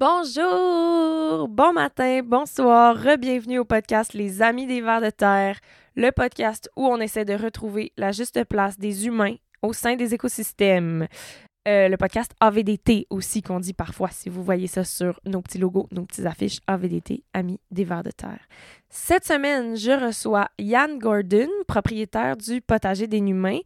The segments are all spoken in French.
Bonjour, bon matin, bonsoir, re-bienvenue au podcast Les Amis des Vers de Terre, le podcast où on essaie de retrouver la juste place des humains au sein des écosystèmes. Euh, le podcast AVDT aussi qu'on dit parfois, si vous voyez ça sur nos petits logos, nos petites affiches AVDT, Amis des Vers de Terre. Cette semaine, je reçois Yann Gordon, propriétaire du potager des Humains,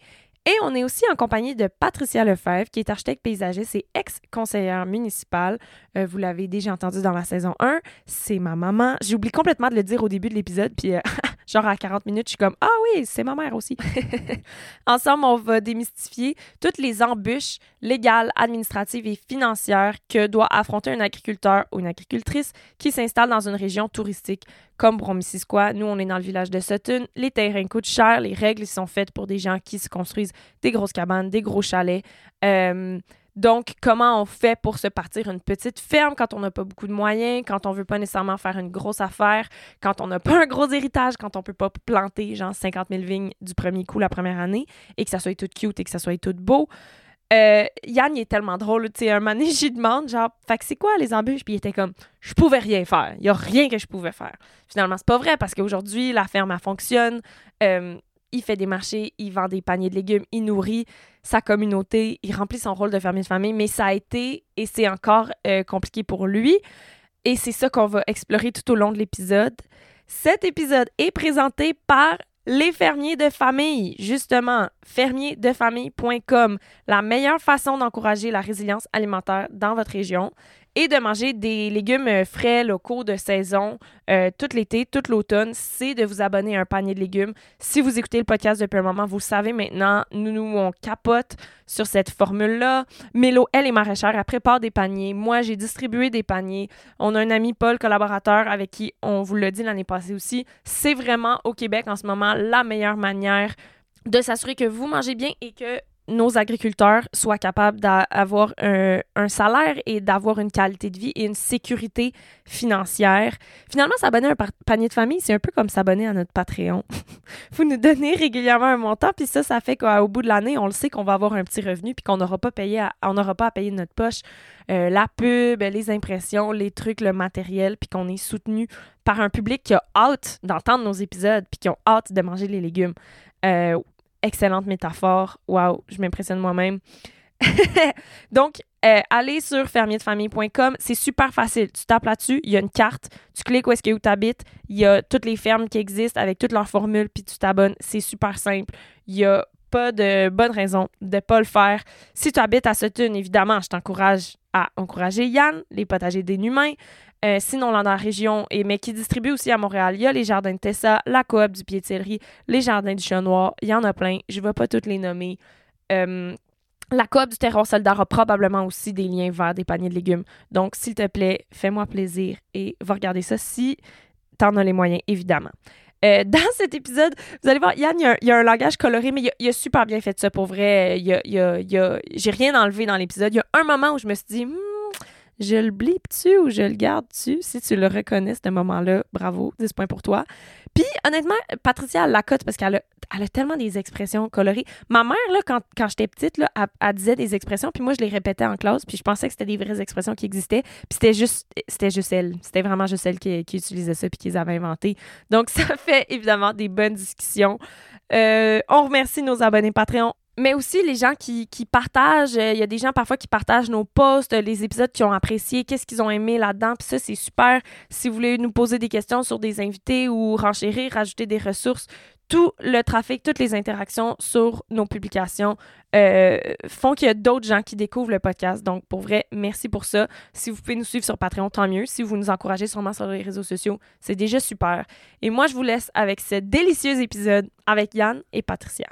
et on est aussi en compagnie de Patricia Lefebvre, qui est architecte paysagiste et ex-conseillère municipale. Euh, vous l'avez déjà entendu dans la saison 1. C'est ma maman. J'ai oublié complètement de le dire au début de l'épisode, puis euh, genre à 40 minutes, je suis comme Ah oui, c'est ma mère aussi. Ensemble, on va démystifier toutes les embûches légales, administratives et financières que doit affronter un agriculteur ou une agricultrice qui s'installe dans une région touristique comme Bromissisquoi. Nous, on est dans le village de Sutton. Les terrains coûtent cher. Les règles sont faites pour des gens qui se construisent des grosses cabanes, des gros chalets. Euh, donc, comment on fait pour se partir une petite ferme quand on n'a pas beaucoup de moyens, quand on veut pas nécessairement faire une grosse affaire, quand on n'a pas un gros héritage, quand on peut pas planter genre 50 000 vignes du premier coup la première année et que ça soit tout cute et que ça soit tout beau? Euh, Yann, est tellement drôle. Tu sais, un moment donné, j'y demande, genre, fait que c'est quoi les embûches? Puis il était comme, je pouvais rien faire. Il y a rien que je pouvais faire. Finalement, c'est pas vrai parce qu'aujourd'hui, la ferme, elle fonctionne. Euh, il fait des marchés, il vend des paniers de légumes, il nourrit sa communauté, il remplit son rôle de fermier de famille, mais ça a été et c'est encore euh, compliqué pour lui. Et c'est ça qu'on va explorer tout au long de l'épisode. Cet épisode est présenté par les fermiers de famille, justement, fermierdefamille.com, la meilleure façon d'encourager la résilience alimentaire dans votre région et de manger des légumes euh, frais locaux de saison euh, tout l'été, tout l'automne, c'est de vous abonner à un panier de légumes. Si vous écoutez le podcast depuis un moment, vous savez maintenant, nous, nous on capote sur cette formule-là. Mélo, elle est maraîchère, elle prépare des paniers. Moi, j'ai distribué des paniers. On a un ami, Paul, collaborateur, avec qui on vous l'a dit l'année passée aussi. C'est vraiment au Québec en ce moment la meilleure manière de s'assurer que vous mangez bien et que nos agriculteurs soient capables d'avoir un, salaire et d'avoir une qualité de vie et une sécurité financière. Finalement, s'abonner à un panier de famille, c'est un peu comme s'abonner à notre Patreon. Vous nous donnez régulièrement un montant, puis ça, ça fait qu'au bout de l'année, on le sait qu'on va avoir un petit revenu, puis qu'on n'aura pas n'aura pas à payer de notre poche euh, la pub, les impressions, les trucs, le matériel, puis qu'on est soutenu par un public qui a hâte d'entendre nos épisodes, puis qui ont hâte de manger les légumes. Euh, excellente métaphore. Waouh, je m'impressionne moi-même. Donc, euh, allez sur fermierdefamille.com. C'est super facile. Tu tapes là-dessus, il y a une carte, tu cliques où est-ce que tu habites, il y a toutes les fermes qui existent avec toutes leurs formules, puis tu t'abonnes. C'est super simple. Il y a pas de bonne raison de ne pas le faire. Si tu habites à Sutton, évidemment, je t'encourage à encourager Yann, les potagers des humains. Euh, sinon, dans la région, et, mais qui distribue aussi à Montréal, il y a les jardins de Tessa, la coop du pied les jardins du Chat Noir. Il y en a plein. Je ne vais pas toutes les nommer. Euh, la coop du terroir soldat a probablement aussi des liens vers des paniers de légumes. Donc, s'il te plaît, fais-moi plaisir et va regarder ça si tu en as les moyens, évidemment. Euh, dans cet épisode, vous allez voir, Yann, il y, a un, langage coloré, mais il a, super bien fait ça pour vrai. Il a, J'ai rien enlevé dans l'épisode. Il y a un moment où je me suis dit, hmm, je le blippe-tu ou je le garde-tu? Si tu le reconnais, ce moment-là, bravo, 10 points pour toi. Puis, honnêtement, Patricia, elle la cote parce qu'elle a, elle a tellement des expressions colorées. Ma mère, là, quand, quand j'étais petite, là, elle, disait des expressions, puis moi, je les répétais en classe, puis je pensais que c'était des vraies expressions qui existaient. Puis c'était juste, c'était juste elle. C'était vraiment juste elle qui, utilisait ça, puis qui les avait inventées. Donc, ça fait évidemment des bonnes discussions. Euh, on remercie nos abonnés Patreon mais aussi les gens qui, partagent. Euh, il y a des gens parfois qui partagent nos posts, les épisodes qu'ils ont appréciés, qu'est-ce qu'ils ont aimé là-dedans. Puis ça, c'est super. Si vous voulez nous poser des questions sur des invités ou renchérir, rajouter des ressources, tout le trafic, toutes les interactions sur nos publications euh, font qu'il y a d'autres gens qui découvrent le podcast. Donc, pour vrai, merci pour ça. Si vous pouvez nous suivre sur Patreon, tant mieux. Si vous nous encouragez sûrement sur les réseaux sociaux, c'est déjà super. Et moi, je vous laisse avec ce délicieux épisode avec Yann et Patricia.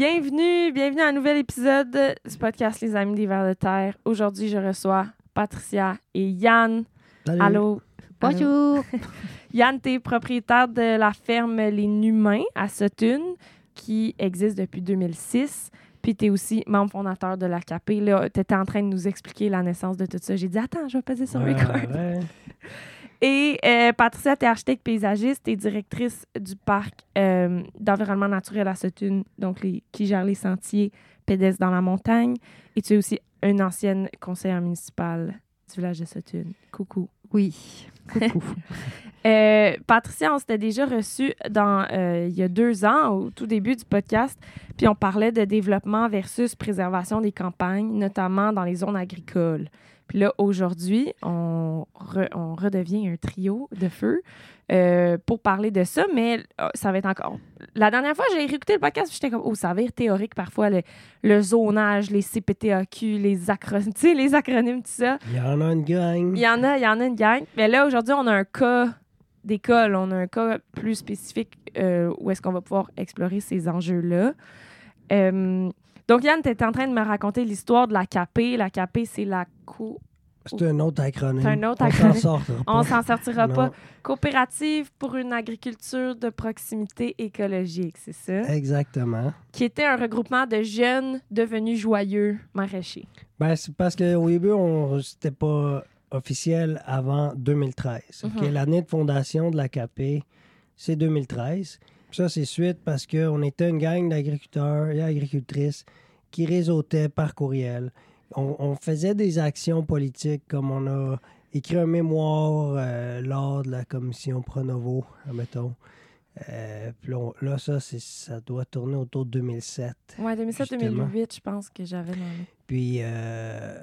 Bienvenue, bienvenue à un nouvel épisode du podcast Les Amis des Vers de Terre. Aujourd'hui, je reçois Patricia et Yann. Allô? Bonjour. Yann, tu es propriétaire de la ferme Les Numains à Sutton qui existe depuis 2006. Puis tu es aussi membre fondateur de l'AKP. Là, tu étais en train de nous expliquer la naissance de tout ça. J'ai dit, attends, je vais peser sur Ouais, record. ouais. Et euh, Patricia, tu es architecte paysagiste et directrice du parc euh, d'environnement naturel à Sutton, donc les, qui gère les sentiers pédestres dans la montagne. Et tu es aussi une ancienne conseillère municipale du village de Sutton. Coucou. Oui. Coucou. Euh, Patricia, on s'était déjà reçu dans euh, il y a deux ans, au tout début du podcast, puis on parlait de développement versus préservation des campagnes, notamment dans les zones agricoles. Puis là, aujourd'hui, on, re- on redevient un trio de feu euh, pour parler de ça, mais euh, ça va être encore. La dernière fois, j'ai réécouté le podcast, j'étais comme, oh, ça va être théorique parfois, le, le zonage, les CPTAQ, les sais, les acronymes, tout ça. Il y en a une gang. Il y en a, il y en a une gang. Mais là, aujourd'hui, on a un cas d'école. On a un cas plus spécifique euh, où est-ce qu'on va pouvoir explorer ces enjeux-là. Euh, donc, Yann, tu étais en train de me raconter l'histoire de la CAP. La CAP, c'est la co... C'est un autre acronyme. C'est un autre On acronyme. s'en sortira On pas. s'en sortira pas. Coopérative pour une agriculture de proximité écologique, c'est ça? Exactement. Qui était un regroupement de jeunes devenus joyeux maraîchers. Ben, c'est parce qu'au début, on c'était pas officiel avant 2013. OK? Mhm. L'année de fondation de la CAP, c'est 2013. Ça, c'est suite parce qu'on était une gang d'agriculteurs et agricultrices qui réseautaient par courriel. On, on faisait des actions politiques comme on a écrit un mémoire euh, lors de la commission Pronovo, admettons. Euh, puis là, on- là, ça, ça doit tourner autour de 2007. Ouais, Justement. 2007-2008, je pense que j'avais. Puis euh,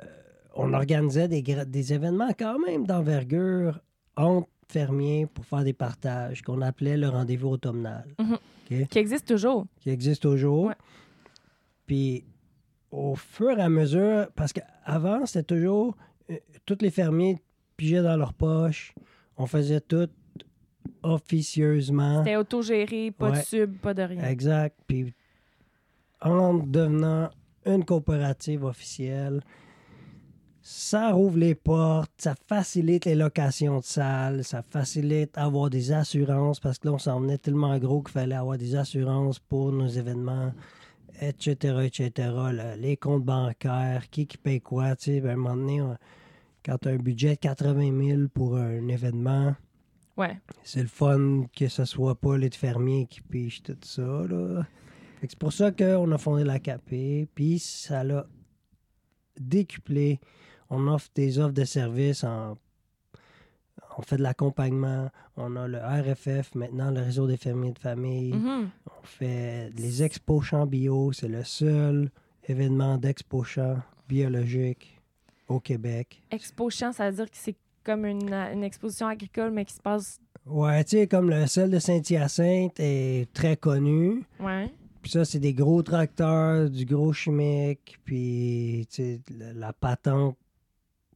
on organisait des, des événements quand même d'envergure entre fermiers pour faire des partages qu'on appelait le rendez-vous automnal, Qui existe toujours. qui existe toujours. Ouais. Puis au fur et à mesure, parce qu'avant, c'était toujours euh, tous les fermiers pigeaient dans leur poche, on faisait tout officieusement. C'était autogéré, pas de sub, pas de rien. Exact. Puis en devenant une coopérative officielle, ça rouvre les portes, ça facilite les locations de salles, ça facilite avoir des assurances parce que là, on s'en venait tellement gros qu'il fallait avoir des assurances pour nos événements, etc., etc. Le- les comptes bancaires, qui qui paye quoi, tu sais, ben, à un moment donné, on- quand tu as un budget de 80 000 pour un événement, Ouais. c'est le fun que ce soit pas les fermiers qui pichent tout ça. Là. C'est pour ça qu'on a fondé la CAP, puis ça l'a décuplé. On offre des offres de services, en... on fait de l'accompagnement, on a le RFF, maintenant le réseau des fermiers de famille, Mhm. on fait les expos champs bio, c'est le seul événement d'expo champs biologique au Québec. Expo champ, ça veut dire que c'est comme une, une exposition agricole, mais qui se passe. Ouais, tu sais, comme le sel de Saint-Hyacinthe est très connu. Ouais. Puis ça, c'est des gros tracteurs, du gros chimique, puis la patente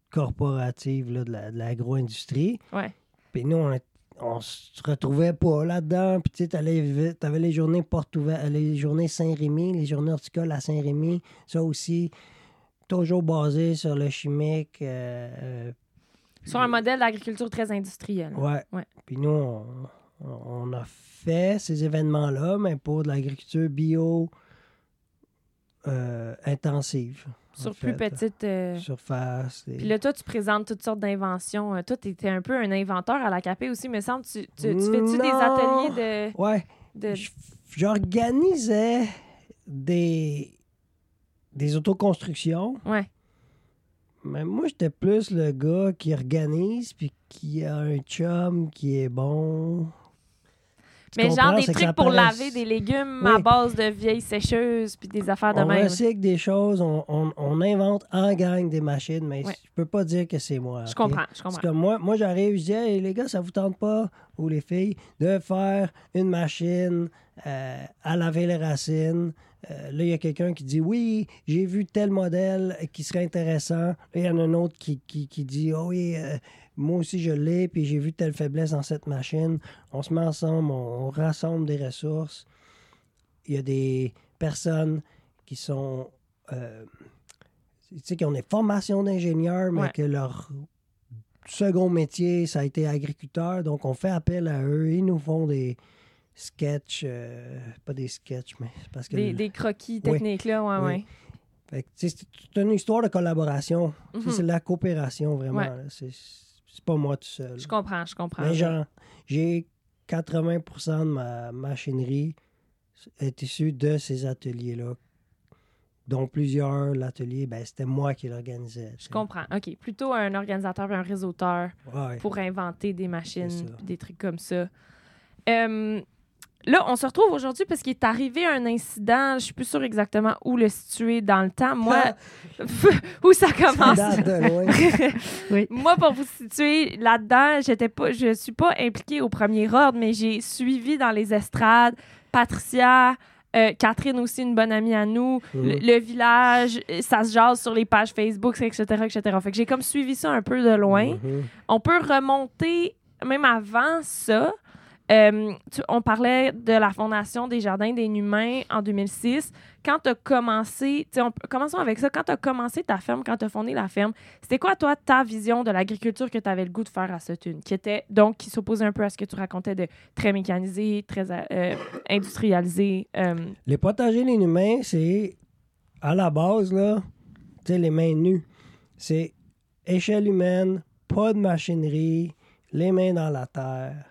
corporative là, de la- de l'agro-industrie. Ouais. Puis nous, on, on se retrouvait pas là-dedans. Puis tu sais, t'avais les journées portes ouvertes, les journées Saint-Rémy, les journées horticoles à Saint-Rémy. Ça aussi, toujours basé sur le chimique. euh, euh, Sur un modèle d'agriculture très industriel. Ouais. Ouais. Puis nous, on, on a fait ces événements-là, mais pour de l'agriculture bio euh, intensive. Sur plus fait. petite. euh, Surface. et- Puis là, toi, tu présentes toutes sortes d'inventions. Euh, Toi, tu étais un peu un inventeur à la CAP aussi, me semble. Tu, tu, tu fais-tu des ateliers de. Ouais. de... J'organisais des, des autoconstructions, Ouais. mais moi, j'étais plus le gars qui organise puis qui a un chum qui est bon. Mais genre des que trucs pour paraisse- laver des légumes Oui. à base de vieilles sécheuses puis des affaires de On même. recycle des choses, on, on- on invente en gang des machines, mais Ouais. je peux pas dire que c'est moi. Je comprends, je comprends. comme moi, moi j'arrive, je dis, hey, les gars, ça vous tente pas, ou les filles, de faire une machine euh, à laver les racines. Euh, là, il y a quelqu'un qui dit, oui, j'ai vu tel modèle qui serait intéressant. Là, il y en a un autre qui, qui, qui dit, oh oui, euh, moi aussi je l'ai, puis j'ai vu telle faiblesse dans cette machine. On se met ensemble, on, on rassemble des ressources. Il y a des personnes qui sont. euh, tu sais, qui ont des formations d'ingénieurs, mais Ouais. que leur second métier, ça a été agriculteur. Donc, on fait appel à eux. Ils nous font des sketchs, euh, pas des sketchs, mais c'est parce que. Des, le- des croquis Oui. techniques, là, ouais, Oui. ouais. Fait que, c'est une histoire de collaboration. Mhm. C'est la coopération, vraiment. Ouais. C'est c'est pas moi tout seul. Je comprends, je comprends. Mais genre, j'ai 80% de ma machinerie est issue de ces ateliers-là, dont plusieurs, l'atelier, ben, c'était moi qui l'organisais. Je comprends. OK. Plutôt un organisateur et un réseauteur Ouais. pour inventer des machines, des trucs comme ça. Euh, là, on se retrouve aujourd'hui parce qu'il est arrivé un incident, je suis plus sûre exactement où le situer dans le temps. Moi, où ça Ça commence. date de loin. Moi, pour vous situer là-dedans, j'étais pas, je suis pas impliquée au premier ordre, mais j'ai suivi dans les estrades Patricia, euh, Catherine aussi, une bonne amie à nous, Mhm. le, le village, ça se jase sur les pages Facebook, etc., etc. Fait que j'ai comme suivi ça un peu de loin. Mhm. On peut remonter même avant ça. Euh, on parlait de la Fondation des Jardins des Humains en 2006. Quand tu as commencé, commençons avec ça, quand tu as commencé ta ferme, quand tu as fondé la ferme, c'était quoi, toi, ta vision de l'agriculture que tu avais le goût de faire à Sutton, qui était donc, qui s'opposait un peu à ce que tu racontais de très mécanisé, très euh, industrialisé. euh, Les potagers les humains, c'est à la base, là, tu les mains nues. C'est échelle humaine, pas de machinerie, les mains dans la terre.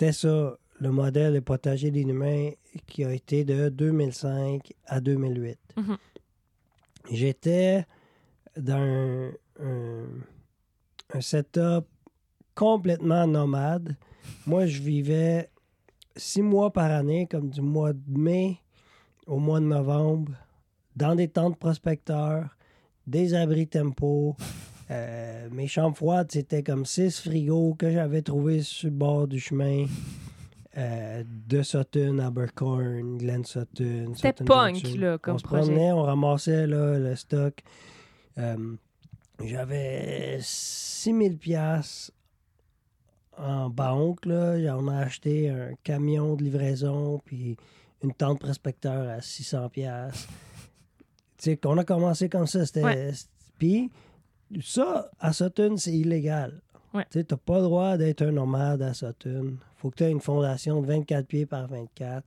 C'était ça, le modèle des potagers des humains qui a été de 2005 à 2008. Mhm. J'étais dans un, un- un setup complètement nomade. Moi, je vivais six mois par année, comme du mois de mai au mois de novembre, dans des tentes prospecteurs, des abris tempo. Euh, mes chambres froides, c'était comme six frigos que j'avais trouvés sur le bord du chemin. euh, de Sutton, Abercorn, Glen Sutton. C'était punk, là, comme on se projet. promenait, on ramassait là, le stock. Euh, J'avais 6000 pièces en banque. Là. J'en ai acheté un camion de livraison puis une tente prospecteur à 600 pièces. Tu sais, qu'on a commencé comme ça, c'était... Ouais. Puis ça, à Sutton, c'est illégal. Ouais. Tu t'as pas le droit d'être un nomade à Sutton. Faut que tu aies une fondation de 24 pieds par 24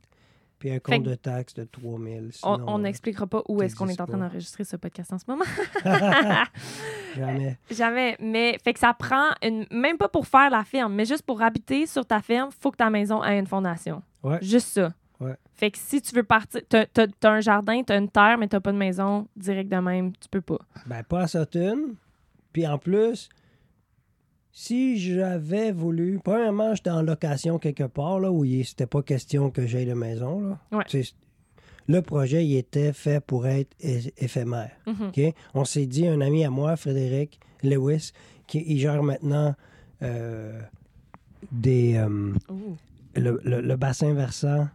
puis un compte de taxes de 3000. on sinon, on euh, n'expliquera pas où est-ce qu'on est en train d'enregistrer ce podcast en ce moment. Jamais. Jamais. Mais fait que ça prend une. Même pas pour faire la ferme, mais juste pour habiter sur ta ferme, faut que ta maison ait une fondation. Ouais. Juste ça. Ouais. Fait que si tu veux partir, t'as t'as un jardin, t'as une terre, mais t'as pas de maison, direct de même, tu peux pas. Ben, pas à Sutton. Puis en plus, si j'avais voulu. Premièrement, j'étais en location quelque part, là, où il- c'était pas question que j'aille de maison. Là. Ouais. Tu sais, le projet, il était fait pour être éphémère. Mhm. OK? On s'est dit, un ami à moi, Frédéric Lewis, qui il gère maintenant euh, des, euh, le, le- le bassin versant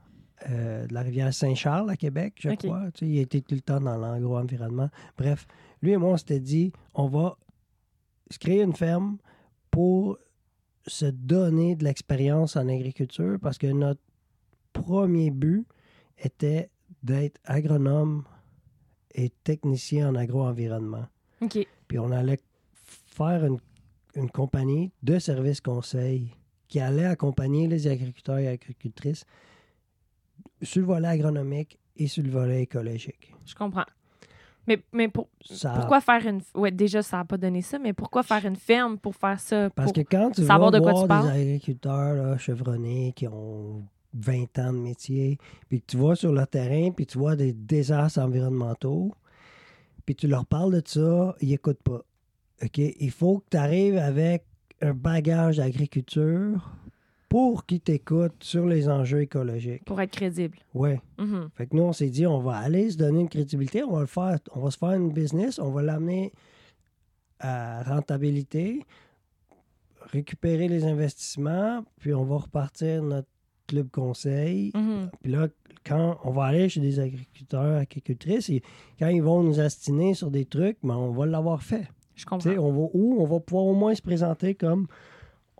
euh, de la rivière Saint-Charles à Québec, je crois. Tu sais, il été tout le temps dans l'agro-environnement. Bref, lui et moi, on s'était dit, on va se créer une ferme pour se donner de l'expérience en agriculture parce que notre premier but était d'être agronome et technicien en agro-environnement. OK. Puis on allait faire une, une compagnie de services conseil qui allait accompagner les agriculteurs et agricultrices sur le volet agronomique et sur le volet écologique. Je comprends. Mais, mais pour- Ça- pourquoi faire une. Ouais, déjà, ça n'a pas donné ça, mais pourquoi faire une ferme pour faire ça? Parce pour- que quand tu savoir vas de quoi voir tu parles? des agriculteurs là, chevronnés qui ont 20 ans de métier, puis que tu vas sur le terrain, puis tu vois des désastres environnementaux, puis tu leur parles de ça, ils n'écoutent pas. OK? Il faut que tu arrives avec un bagage d'agriculture pour qu'ils t'écoutent sur les enjeux écologiques. pour être crédible. Ouais. Mhm. Fait que nous, on s'est dit, on va aller se donner une crédibilité, on va le faire, on va se faire une business, on va l'amener à rentabilité, récupérer les investissements, puis on va repartir notre club conseil. Mhm. Puis là, quand on va aller chez des agriculteurs, agricultrices, et quand ils vont nous astiner sur des trucs, ben, on va l'avoir fait. Je comprends. on va où? On va pouvoir au moins se présenter comme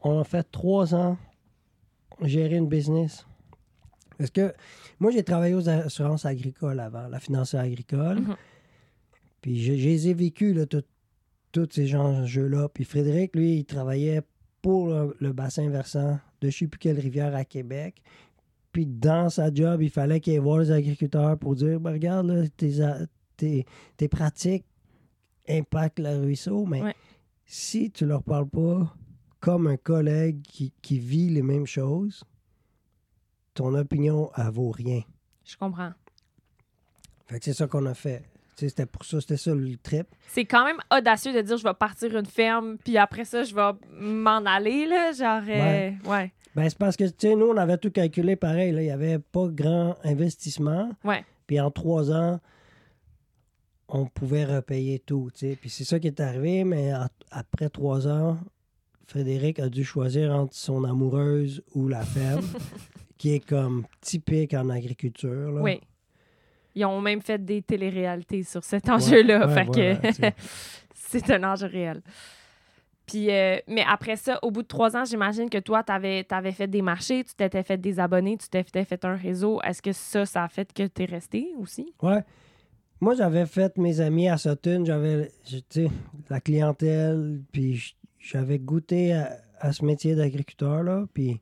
on a fait trois ans gérer une business? Parce que moi, j'ai travaillé aux assurances agricoles avant, la financière agricole. Mhm. Puis je, je les ai vécus, là, tout- tous ces enjeux-là. Puis Frédéric, lui, il travaillait pour le, le bassin versant de je sais plus quelle rivière à Québec. Puis dans sa job, il fallait qu'il voir les agriculteurs pour dire ben, regarde, là, tes, tes, tes pratiques impactent le ruisseau, mais Ouais. si tu leur parles pas comme un collègue qui, qui vit les mêmes choses, ton opinion, elle vaut rien. Je comprends. Fait que c'est ça qu'on a fait. C'était pour ça, c'était ça le trip. C'est quand même audacieux de dire je vais partir une ferme, puis après ça, je vais m'en aller, là. Genre, euh, ouais. Ben, c'est parce que, tu sais, nous, on avait tout calculé pareil. là. Il n'y avait pas grand investissement. Ouais. Puis en trois ans, on pouvait repayer tout, tu sais. Puis c'est ça qui est arrivé, mais après trois ans, Frédéric a dû choisir entre son amoureuse ou la ferme, qui est comme typique en agriculture. Là. Oui. Ils ont même fait des téléréalités sur cet enjeu-là. ouais, voilà, sais. c'est un enjeu réel. Puis, euh, mais après ça, au bout de trois ans, j'imagine que toi, tu avais, fait des marchés, tu t'étais fait des abonnés, tu t'étais fait un réseau. Est-ce que ça, ça a fait que tu es resté aussi? Ouais. Moi, j'avais fait mes amis à Sutton, j'avais, je- tu sais, la clientèle, puis j- j'avais goûté à, à ce métier d'agriculteur, là, puis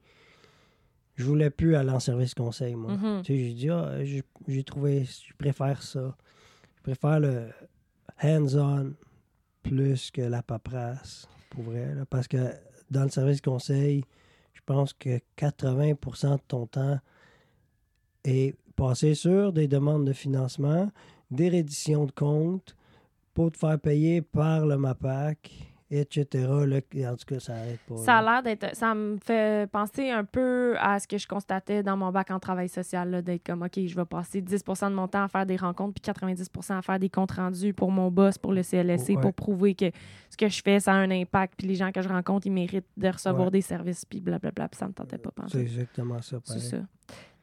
je voulais plus aller en service conseil, moi. Mhm. Tu sais, j'ai dit, ah, j'ai j'ai trouvé, je préfère ça. Je préfère le hands-on plus que la paperasse, pour vrai, là, parce que dans le service conseil, je pense que 80% de ton temps est passé sur des demandes de financement, des redditions de comptes pour te faire payer par le MAPAC, etc. Là, en tout cas, ça n'arrête pas. Ça a l'air d'être. Ça me fait penser un peu à ce que je constatais dans mon bac en travail social, là, d'être comme, OK, je vais passer 10 de mon temps à faire des rencontres, puis 90 à faire des comptes rendus pour mon boss, pour le CLSC, Ouais. pour prouver que ce que je fais, ça a un impact, puis les gens que je rencontre, ils méritent de recevoir Ouais. des services, puis blablabla, puis ça me tentait pas. C'est exactement ça. C'est ça.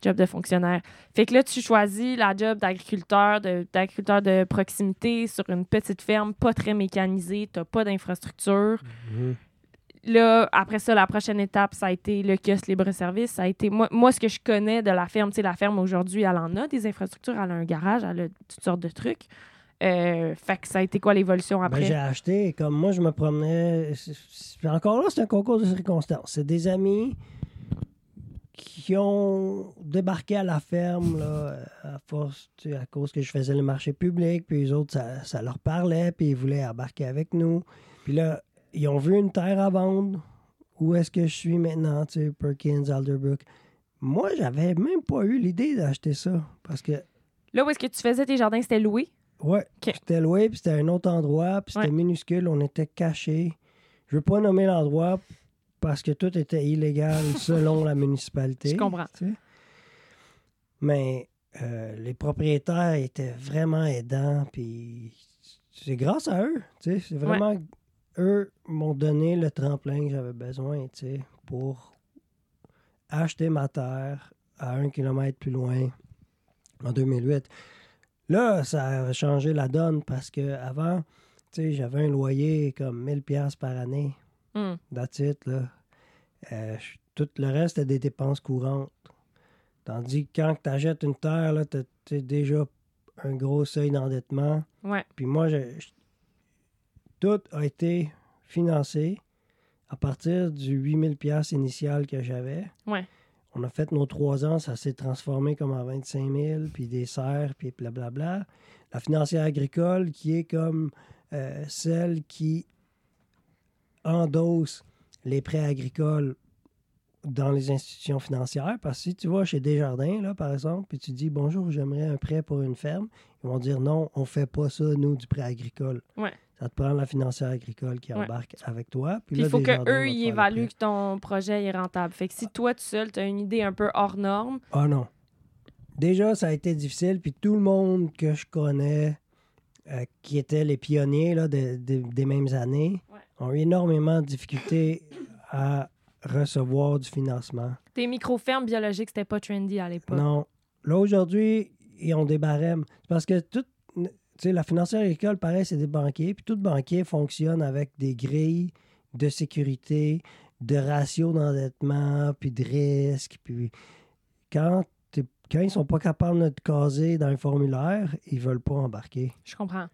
Job de fonctionnaire. Fait que là, tu choisis la job d'agriculteur, d'agriculteur de, proximité sur une petite ferme, pas très mécanisée, t'as pas d'infrastructure. Mhm. Là, après ça, la prochaine étape, ça a été le kiosque libre-service. Ça a été moi, moi, ce que je connais de la ferme, tu sais, la ferme aujourd'hui, elle en a des infrastructures, elle a un garage, elle a toutes sortes de trucs. Euh, fait que ça a été quoi l'évolution Ben, après? j'ai acheté, comme moi, je me promenais. Encore là, c'est un concours de circonstances. C'est des amis qui ont débarqué à la ferme, là, à force, tu sais, à cause que je faisais le marché public, puis les autres, ça, ça leur parlait, puis ils voulaient embarquer avec nous. Puis là, ils ont vu une terre à vendre. Où est-ce que je suis maintenant, tu sais, Perkins, Alderbrook. Moi, j'avais même pas eu l'idée d'acheter ça, parce que Là où est-ce que tu faisais tes jardins, c'était loué? Ouais, c'était loué, puis c'était un autre endroit, puis c'était Ouais. minuscule, on était cachés. Je veux pas nommer l'endroit parce que tout était illégal selon la municipalité. Je comprends. tu sais. Mais euh, les propriétaires étaient vraiment aidants, puis c'est grâce à eux, tu sais, c'est vraiment eux m'ont donné le tremplin que j'avais besoin, tu sais, pour acheter ma terre à un kilomètre plus loin en 2008. Là, ça a changé la donne parce que avant, tu sais, j'avais un loyer comme 1000 pièces par année. That's it, là. Euh, tout le reste, c'était des dépenses courantes. Tandis que quand tu achètes une terre, là, t'as t'as déjà un gros seuil d'endettement. Ouais. Puis moi, je- je- tout a été financé à partir du 8000 pièces initial que j'avais. Ouais. On a fait nos trois ans, ça s'est transformé comme en 25 000, puis des serres, puis blablabla. La financière agricole, qui est comme euh, celle qui endosse les prêts agricoles dans les institutions financières. Parce que si tu vas chez Desjardins, là, par exemple, puis tu dis bonjour, j'aimerais un prêt pour une ferme, ils vont dire non, on fait pas ça, nous, du prêt agricole. Ouais. Ça te prend la financière agricole qui Ouais. embarque avec toi. Puis il faut qu'eux, ils évaluent que ton projet est rentable. Fait que si toi, tout seul, tu as une idée un peu hors norme, Ah non. Déjà, ça a été difficile, puis tout le monde que je connais, euh, qui étaient les pionniers là, de- de- des mêmes années, Ouais. ont eu énormément de difficultés à recevoir du financement. tes micro-fermes biologiques, c'était pas trendy à l'époque. Non. Là, aujourd'hui, ils ont des barèmes. Parce que tout, tu sais, la financière agricole, pareil, c'est des banquiers, puis tout banquier fonctionne avec des grilles de sécurité, de ratio d'endettement, puis de risque. Puis quand, quand ils sont pas capables de te caser dans un formulaire, ils veulent pas embarquer. Je comprends.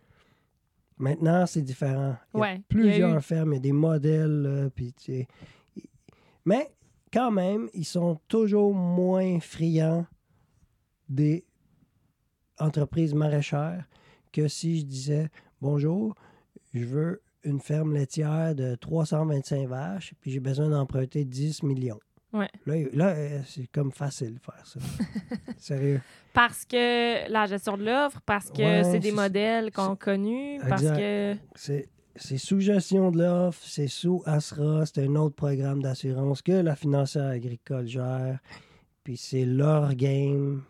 Maintenant, c'est différent. Il y a Ouais, il y a plusieurs eu- fermes, il y a des modèles, là, puis tu sais, Mais quand même, ils sont toujours moins friands des entreprises maraîchères que si je disais bonjour, je veux une ferme laitière de 325 vaches, puis j'ai besoin d'emprunter 10 millions. Ouais. Là, là euh, c'est comme facile de faire ça. Sérieux. Parce que la gestion de l'offre, parce que Ouais, c'est des modèles qu'on connus, parce que. C'est sous gestion de l'offre, c'est sous ASRA, c'est un autre programme d'assurance que la financière agricole gère. Puis c'est leur game.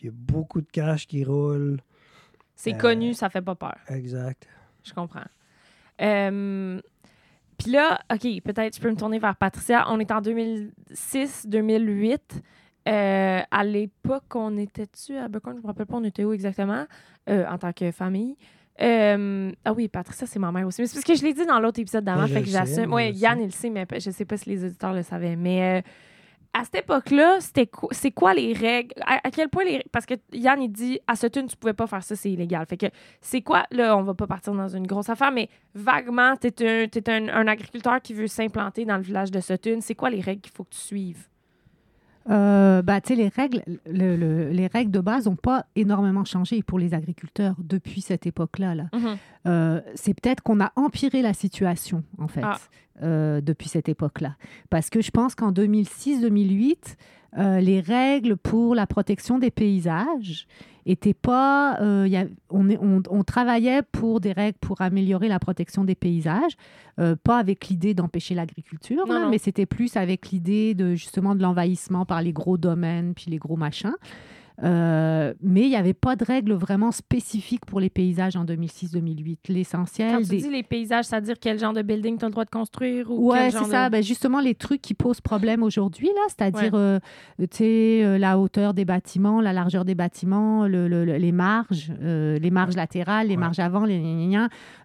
Il y a beaucoup de cash qui roule. C'est Euh, connu, ça fait pas peur. Exact. Je comprends. Euh, Puis là, OK, peut-être je peux me tourner vers Patricia. On est en 2006-2008. Euh, à l'époque, on était-tu à Buckhorn? Je me rappelle pas, on était où exactement euh, en tant que famille. Euh, ah oui, Patricia, c'est ma mère aussi. Mais c'est parce que je l'ai dit dans l'autre épisode d'avant, Ouais, fait que j'assume. Oui, Yann, il le sait, mais je sais pas si les auditeurs le savaient. Mais à cette époque-là, c'était quoi- c'est quoi les règles? À, quel point les. Parce que Yann, il dit à Sutton, tu pouvais pas faire ça, c'est illégal. Fait que c'est quoi, là, on va pas partir dans une grosse affaire, mais vaguement, tu es, un, un, un agriculteur qui veut s'implanter dans le village de Sutton. C'est quoi les règles qu'il faut que tu suives? Euh, bah, les règles, le- le- les règles de base n'ont pas énormément changé pour les agriculteurs depuis cette époque-là. Là. Euh, c'est peut-être qu'on a empiré la situation, en fait, Ah. euh, depuis cette époque-là. Parce que je pense qu'en 2006-2008, euh, les règles pour la protection des paysages étaient pas. euh, y a- on, est- on- on travaillait pour des règles pour améliorer la protection des paysages, euh, pas avec l'idée d'empêcher l'agriculture, non. mais c'était plus avec l'idée de justement de l'envahissement par les gros domaines puis les gros machins. Euh, mais il n'y avait pas de règles vraiment spécifiques pour les paysages en 2006-2008. Quand L'essentiel tu des... dis les paysages, c'est-à-dire quel genre de building tu as le droit de construire ou Ouais, quel c'est ça. de... Ben, justement, les trucs qui posent problème aujourd'hui, là, c'est-à-dire euh, tu sais, euh, la hauteur des bâtiments, la largeur des bâtiments, le- le- le- les marges, euh, les marges latérales, les Ouais. marges avant, les.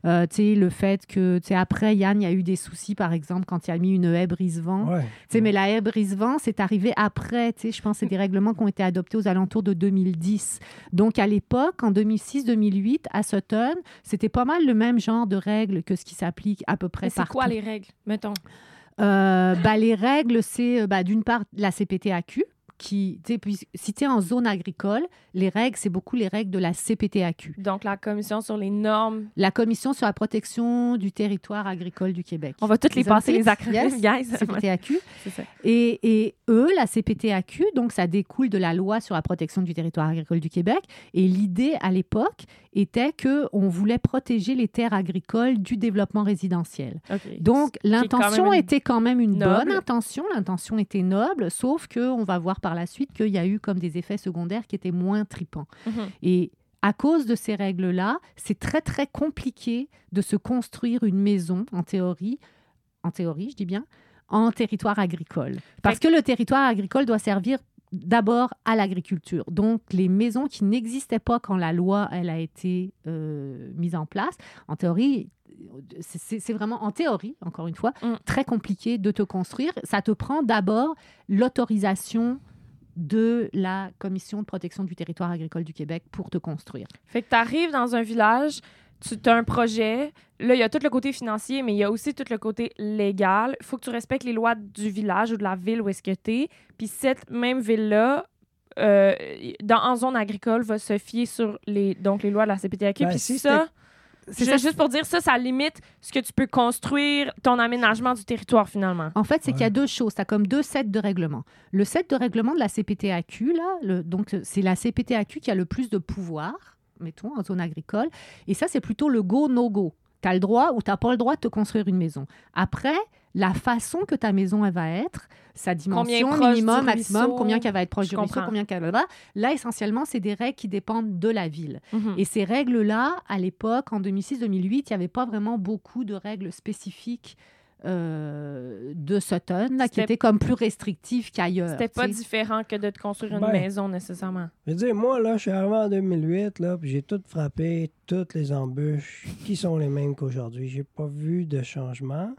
Euh, tu sais, le fait que, tu sais, après, Yann, il y a eu des soucis, par exemple, quand il a mis une haie brise-vent. Ouais. Tu sais, mais la haie brise-vent, c'est arrivé après. Tu sais, je pense que c'est des règlements qui ont été adoptés aux alentours de 2010. Donc, à l'époque, en 2006-2008, à Sutton, c'était pas mal le même genre de règles que ce qui s'applique à peu près Mais c'est partout. quoi les règles, mettons? Euh, bah, les règles, c'est euh, bah, d'une part la CPTAQ, qui, puis si tu es en zone agricole, les règles, c'est beaucoup les règles de la CPTAQ, Donc, la commission sur les normes. la Commission sur la protection du territoire agricole du Québec. On va toutes les avez passer, les acronymes, Yes. CPTAQ. C'est ça. Et, et eux, la CPTAQ, donc ça découle de la loi sur la protection du territoire agricole du Québec. Et l'idée à l'époque était que on voulait protéger les terres agricoles du développement résidentiel. Donc, l'intention quand était quand même une noble. bonne intention. L'intention était noble, sauf que on va voir par la suite qu'il y a eu comme des effets secondaires qui étaient moins tripants. Mhm. Et à cause de ces règles-là, c'est très, très compliqué de se construire une maison, en théorie, en théorie, je dis bien, en territoire agricole. Parce que le territoire agricole doit servir d'abord à l'agriculture. Donc, les maisons qui n'existaient pas quand la loi, elle a été euh, mise en place, en théorie, c'est- vraiment en théorie, encore une fois, Mm. très compliqué de te construire. Ça te prend d'abord l'autorisation de la Commission de protection du territoire agricole du Québec pour te construire. Fait que tu arrives dans un village, tu as un projet. Là, il y a tout le côté financier, mais il y a aussi tout le côté légal. Il faut que tu respectes les lois du village ou de la ville où est-ce que tu es. Puis cette même ville-là, euh, dans, en zone agricole, va se fier sur les, donc les lois de la CPTAQ. Ben, Puis si ça, C'est ça. juste pour dire ça, ça limite ce que tu peux construire, ton aménagement du territoire finalement. En fait, c'est qu'il y a deux choses. Tu as comme deux sets de règlements. Le set de règlement de la CPTAQ, là, le- donc c'est la CPTAQ qui a le plus de pouvoir, mettons, en zone agricole. Et ça, c'est plutôt le go, no-go. Tu as le droit ou tu n'as pas le droit de te construire une maison. Après, la façon que ta maison elle va être, sa dimension minimum, maximum, ruisseau? combien qu'elle va être proche du ruisseau, combien qu'elle va... Là, essentiellement, c'est des règles qui dépendent de la ville. Mhm. Et ces règles-là, à l'époque, en 2006-2008, il n'y avait pas vraiment beaucoup de règles spécifiques euh, de Sutton, là, qui étaient comme plus restrictives qu'ailleurs. C'était pas différent que de te construire une Ben, maison nécessairement. Je veux dire, moi, là, je suis arrivé en 2008, là, puis j'ai tout frappé, toutes les embûches qui sont les mêmes qu'aujourd'hui. J'ai pas vu de changement.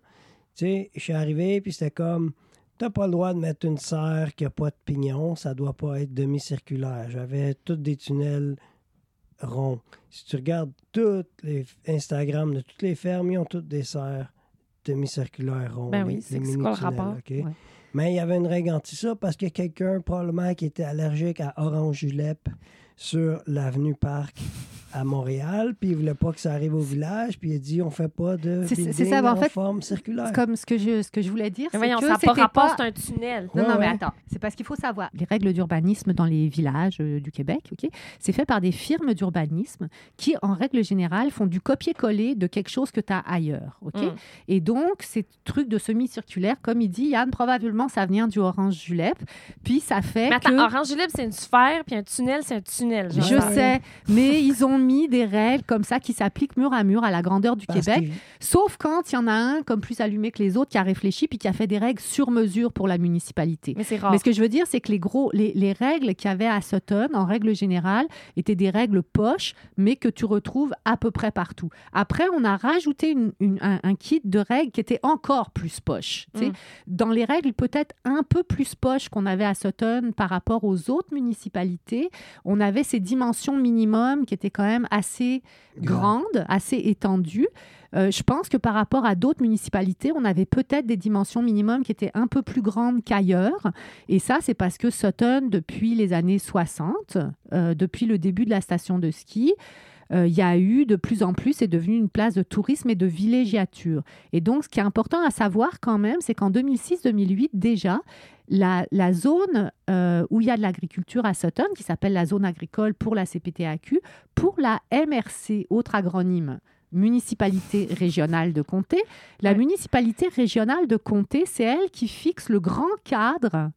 Tu sais, je suis arrivé, puis c'était comme, t'as pas le droit de mettre une serre qui a pas de pignon, ça doit pas être demi-circulaire. J'avais tous des tunnels ronds. Si tu regardes tous les Instagram de toutes les fermes, ils ont toutes des serres demi-circulaires ronds. Ben les- oui, c'est les c'est quoi le mini-tunnels, rapport? OK? Ouais. Mais il y avait une règle anti ça parce que quelqu'un, probablement, qui était allergique à orange julep sur l'avenue Parc à Montréal, puis il voulait pas que ça arrive au village, puis il a dit on fait pas de C'est- c'est building ça, ben, en en fait, forme circulaire. C'est comme ce que je, ce que je voulais dire. Mais c'est voyons, que ça n'a pas c'est un tunnel. Non, Ouais, non, mais ouais. attends. C'est parce qu'il faut savoir. Les règles d'urbanisme dans les villages euh, du Québec, ok, c'est fait par des firmes d'urbanisme qui, en règle générale, font du copier-coller de quelque chose que tu as ailleurs. ok. Mm. Et donc, ces trucs de semi-circulaire, comme il dit, Yann, probablement, ça vient du orange julep. Puis, ça fait Mais attends, que... Orange Libre, c'est une sphère, puis un tunnel, c'est un tunnel. genre. Je sais, mais ils ont mis des règles comme ça qui s'appliquent mur à mur à la grandeur du Parce Québec. que- Sauf quand il y en a un comme plus allumé que les autres qui a réfléchi puis qui a fait des règles sur mesure pour la municipalité. Mais c'est rare. Mais ce que je veux dire, c'est que les, gros, les, les règles qu'il y avait à Sutton, en règle générale, étaient des règles poches, mais que tu retrouves à peu près partout. Après, on a rajouté une- une- un, un kit de règles qui était encore plus poche. Mm. Dans les règles peut-être un peu plus poches qu'on avait à Sutton par rapport aux autres municipalités, on avait ces dimensions minimum qui étaient quand même assez grande, assez étendue. Euh, je pense que par rapport à d'autres municipalités, on avait peut-être des dimensions minimum qui étaient un peu plus grandes qu'ailleurs. Et ça, c'est parce que Sutton, depuis les années 60, euh, depuis le début de la station de ski, euh, il y a eu de plus en plus, c'est devenu une place de tourisme et de villégiature. Et donc, ce qui est important à savoir quand même, c'est qu'en 2006-2008, déjà, la, la zone euh, où il y a de l'agriculture à Sutton, qui s'appelle la zone agricole pour la CPTAQ, pour la MRC, autre acronyme, municipalité régionale de comté. La Ouais. municipalité régionale de comté, c'est elle qui fixe le grand cadre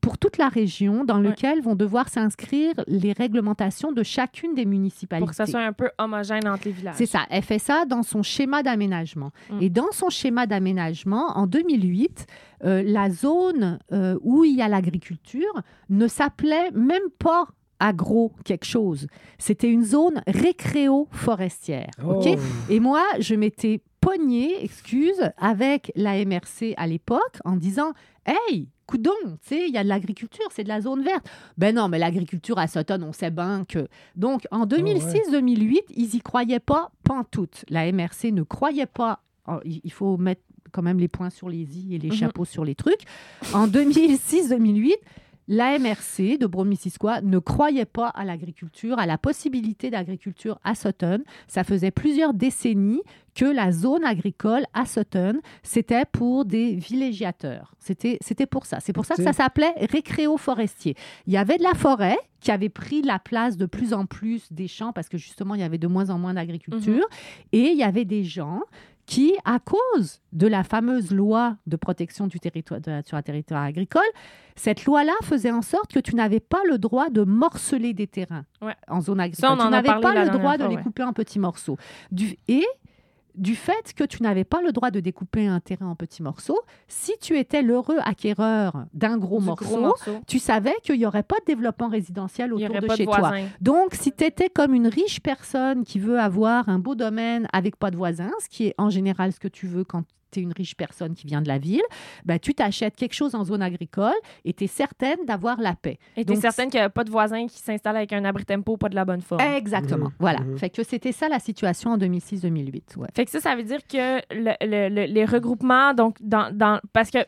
pour toute la région dans Ouais. lequel vont devoir s'inscrire les réglementations de chacune des municipalités. Pour que ça soit un peu homogène entre les villages. C'est ça. Elle fait ça dans son schéma d'aménagement. Mm. Et dans son schéma d'aménagement, en 2008, euh, la zone euh, où il y a l'agriculture ne s'appelait même pas agro quelque chose. C'était une zone récréo-forestière. OK? Oh. Et moi, je m'étais pognée, excuse, avec la MRC à l'époque en disant Hey, coudon, tu sais, il y a de l'agriculture, c'est de la zone verte. Ben non, mais l'agriculture à Sutton, on sait bien que. Donc, en 2006-2008, ils y croyaient pas pantoute. La MRC ne croyait pas. oh, il il faut mettre quand même les points sur les i et les Mhm. chapeaux sur les trucs. En 2006-2008, la MRC de Brome-Missisquoi ne croyait pas à l'agriculture, à la possibilité d'agriculture à Sutton. Ça faisait plusieurs décennies que la zone agricole à Sutton, c'était pour des villégiateurs. C'était c'était pour ça. C'est pour ça que ça s'appelait récréo-forestier. Il y avait de la forêt qui avait pris la place de plus en plus des champs parce que justement, il y avait de moins en moins d'agriculture. Et il y avait des gens qui, à cause de la fameuse loi de protection du territoire, de sur un territoire agricole, cette loi-là faisait en sorte que tu n'avais pas le droit de morceler des terrains Ouais. en zone agricole. Ça, on en tu n'avais pas le droit de les ouais. couper en petits morceaux. Du, et du fait que tu n'avais pas le droit de découper un terrain en petits morceaux, si tu étais l'heureux acquéreur d'un gros morceau, tu savais qu'il n'y aurait pas de développement résidentiel autour de chez de toi. Donc, si tu étais comme une riche personne qui veut avoir un beau domaine avec pas de voisins, ce qui est en général ce que tu veux quand tu es une riche personne qui vient de la ville, ben, tu t'achètes quelque chose en zone agricole et tu es certaine d'avoir la paix. Et t'es Donc, certaine qu'il n'y a pas de voisins qui s'installent avec un abri tempo pas de la bonne forme. Exactement. Mhm. Voilà. Mhm. Fait que c'était ça la situation en 2006-2008. Ouais. Fait que ça, ça veut dire que le- le- le- les regroupements, donc, dans, dans parce que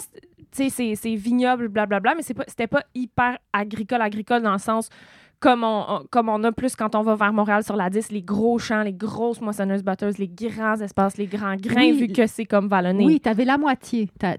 c'est- tu sais, c'est- c'est vignoble, blablabla, mais c'est pas- c'était pas hyper agricole, agricole dans le sens comme on, comme on a plus quand on va vers Montréal sur la 10, les gros champs, les grosses moissonneuses batteuses, les grands espaces, les grands grains, Oui, vu que c'est comme vallonné. Oui, tu avais la moitié. Tu as,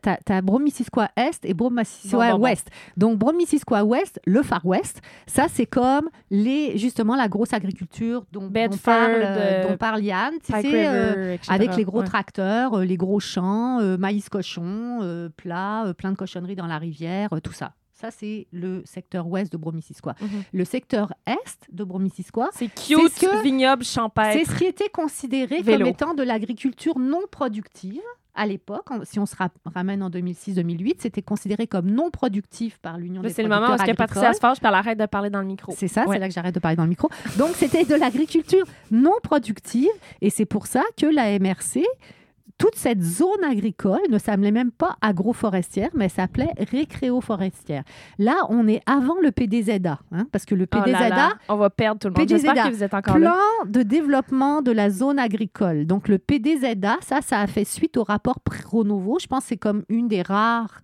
Est et Brome-Missisquoi Bon, bon, bon. Ouest. Donc, Brome-Missisquoi Ouest, le Far West, ça, c'est comme les, justement la grosse agriculture dont, Bedford, parle, euh, euh, dont parle Yann. Tu sais, euh, River, avec les gros Ouais. tracteurs, euh, les gros champs, maïs cochon, plat, plein de cochonneries dans la rivière, tout ça. Ça, c'est le secteur ouest de Brome-Missisquoi. Mhm. Le secteur est de Brome-Missisquoi, C'est cute, C'est ce que- vignoble, c'est champêtre. ce qui était considéré Vélo. comme étant de l'agriculture non productive. À l'époque, si on se ra- ramène en 2006-2008, c'était considéré comme non productif par l'Union des c'est le moment où producteurs que Patricia se fâche puis elle arrête de parler dans le micro. C'est ça, Ouais. c'est là que j'arrête de parler dans le micro. Donc, c'était de l'agriculture non productive et c'est pour ça que la MRC toute cette zone agricole ne s'appelait même pas agroforestière, mais s'appelait récréoforestière. Là, on est avant le PDZA, hein, parce que le Oh là PDZA, là, on va perdre tout le monde. PDZA, que vous êtes encore là. plan de développement de la zone agricole. Donc le PDZA, ça, ça a fait suite au rapport Pronovo. Je pense que c'est comme une des rares,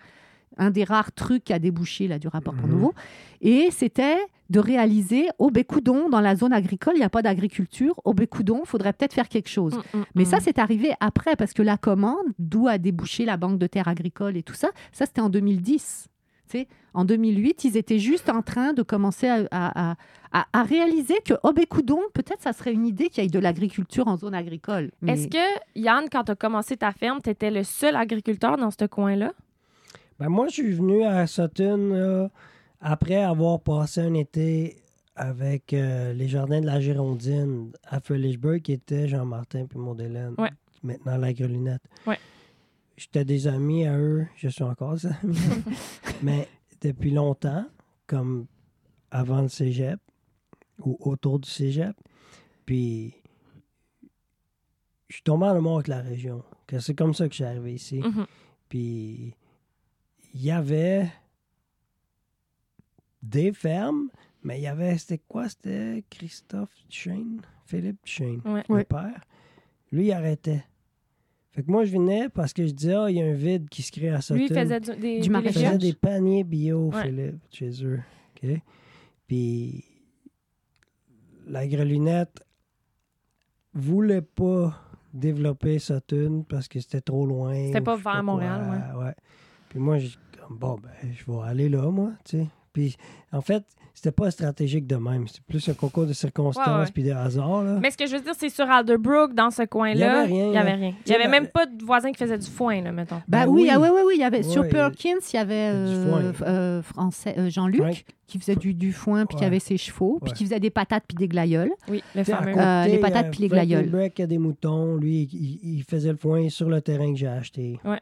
un des rares trucs qui a débouché là, du rapport Mhm. Pronovo. Et c'était de réaliser au Bécoudon, dans la zone agricole, il n'y a pas d'agriculture. Au Bécoudon, il faudrait peut-être faire quelque chose. Mm, mm, Mais mm. ça, c'est arrivé après, parce que la commande, d'où a débouché la Banque de terre agricole et tout ça, ça, c'était en 2010. Tu sais, en 2008, ils étaient juste en train de commencer à, à- à- à- à réaliser que Obécoudon, peut-être, ça serait une idée qu'il y ait de l'agriculture en zone agricole. Mais- Est-ce que, Yann, quand tu as commencé ta ferme, tu étais le seul agriculteur dans ce coin-là? Ben, moi, je suis venu à Sutton après avoir passé un été avec euh, les jardins de la Girondine à Fredericksburg, qui était Jean-Martin puis Maud-Hélène. Ouais. Maintenant, la grelunette. Ouais. J'étais des amis à eux. Je suis encore des amis. Mais depuis longtemps, comme avant le cégep ou autour du cégep. Puis, je suis tombé en amour avec la région. C'est comme ça que je suis arrivé ici. Mhm. Puis il y avait des fermes, mais il y avait, c'était quoi? C'était Christophe Duchesne, Philippe Duchesne, Ouais. le père. Lui, il arrêtait. Fait que moi, je venais parce que je disais, ah, il y a un vide qui se crée à Sutton. Lui, il faisait du, des, Du Il maraîchage. faisait des paniers bio, Ouais. Philippe, chez eux. OK? Puis la grelunette voulait pas développer Sutton parce que c'était trop loin. C'était pas je vers Montréal, quoi. ouais. Puis moi, j'ai comme, bon, ben, je vais aller là, moi, tu sais. Puis en fait, c'était pas stratégique de même. C'était plus un concours de circonstances Ouais, ouais. puis de hasard, là. Mais ce que je veux dire, c'est sur Alderbrook, dans ce coin-là, Il y avait rien, il y avait même pas de voisin qui faisait du foin, là, mettons. Bah Ben oui, oui. ah ouais, ouais, oui, il y avait sur Perkins, il y avait euh, euh, français euh, Jean-Luc qui faisait du, du foin puis qui avait ses chevaux puis qui faisait des patates puis des glaïeuls. Oui, le fameux. côté, Euh, les patates puis les glaïeuls. Qui a des moutons, lui, il, il faisait le foin sur le terrain que j'ai acheté. Ouais.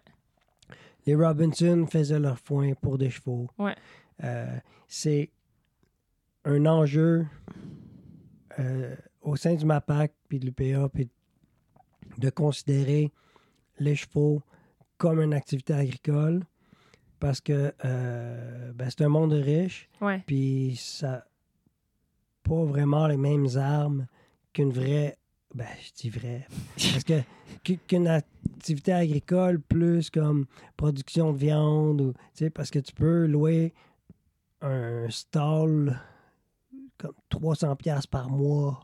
Les Robinson faisaient leur foin pour des chevaux. Ouais. Euh, c'est un enjeu euh, au sein du MAPAC puis de l'UPA puis de considérer les chevaux comme une activité agricole parce que euh, ben, c'est un monde riche Ouais. puis ça pas vraiment les mêmes armes qu'une vraie ben je dis vrai parce que qu'u- qu'une activité agricole plus comme production de viande ou tu sais parce que tu peux louer un stall comme 300 pièces par mois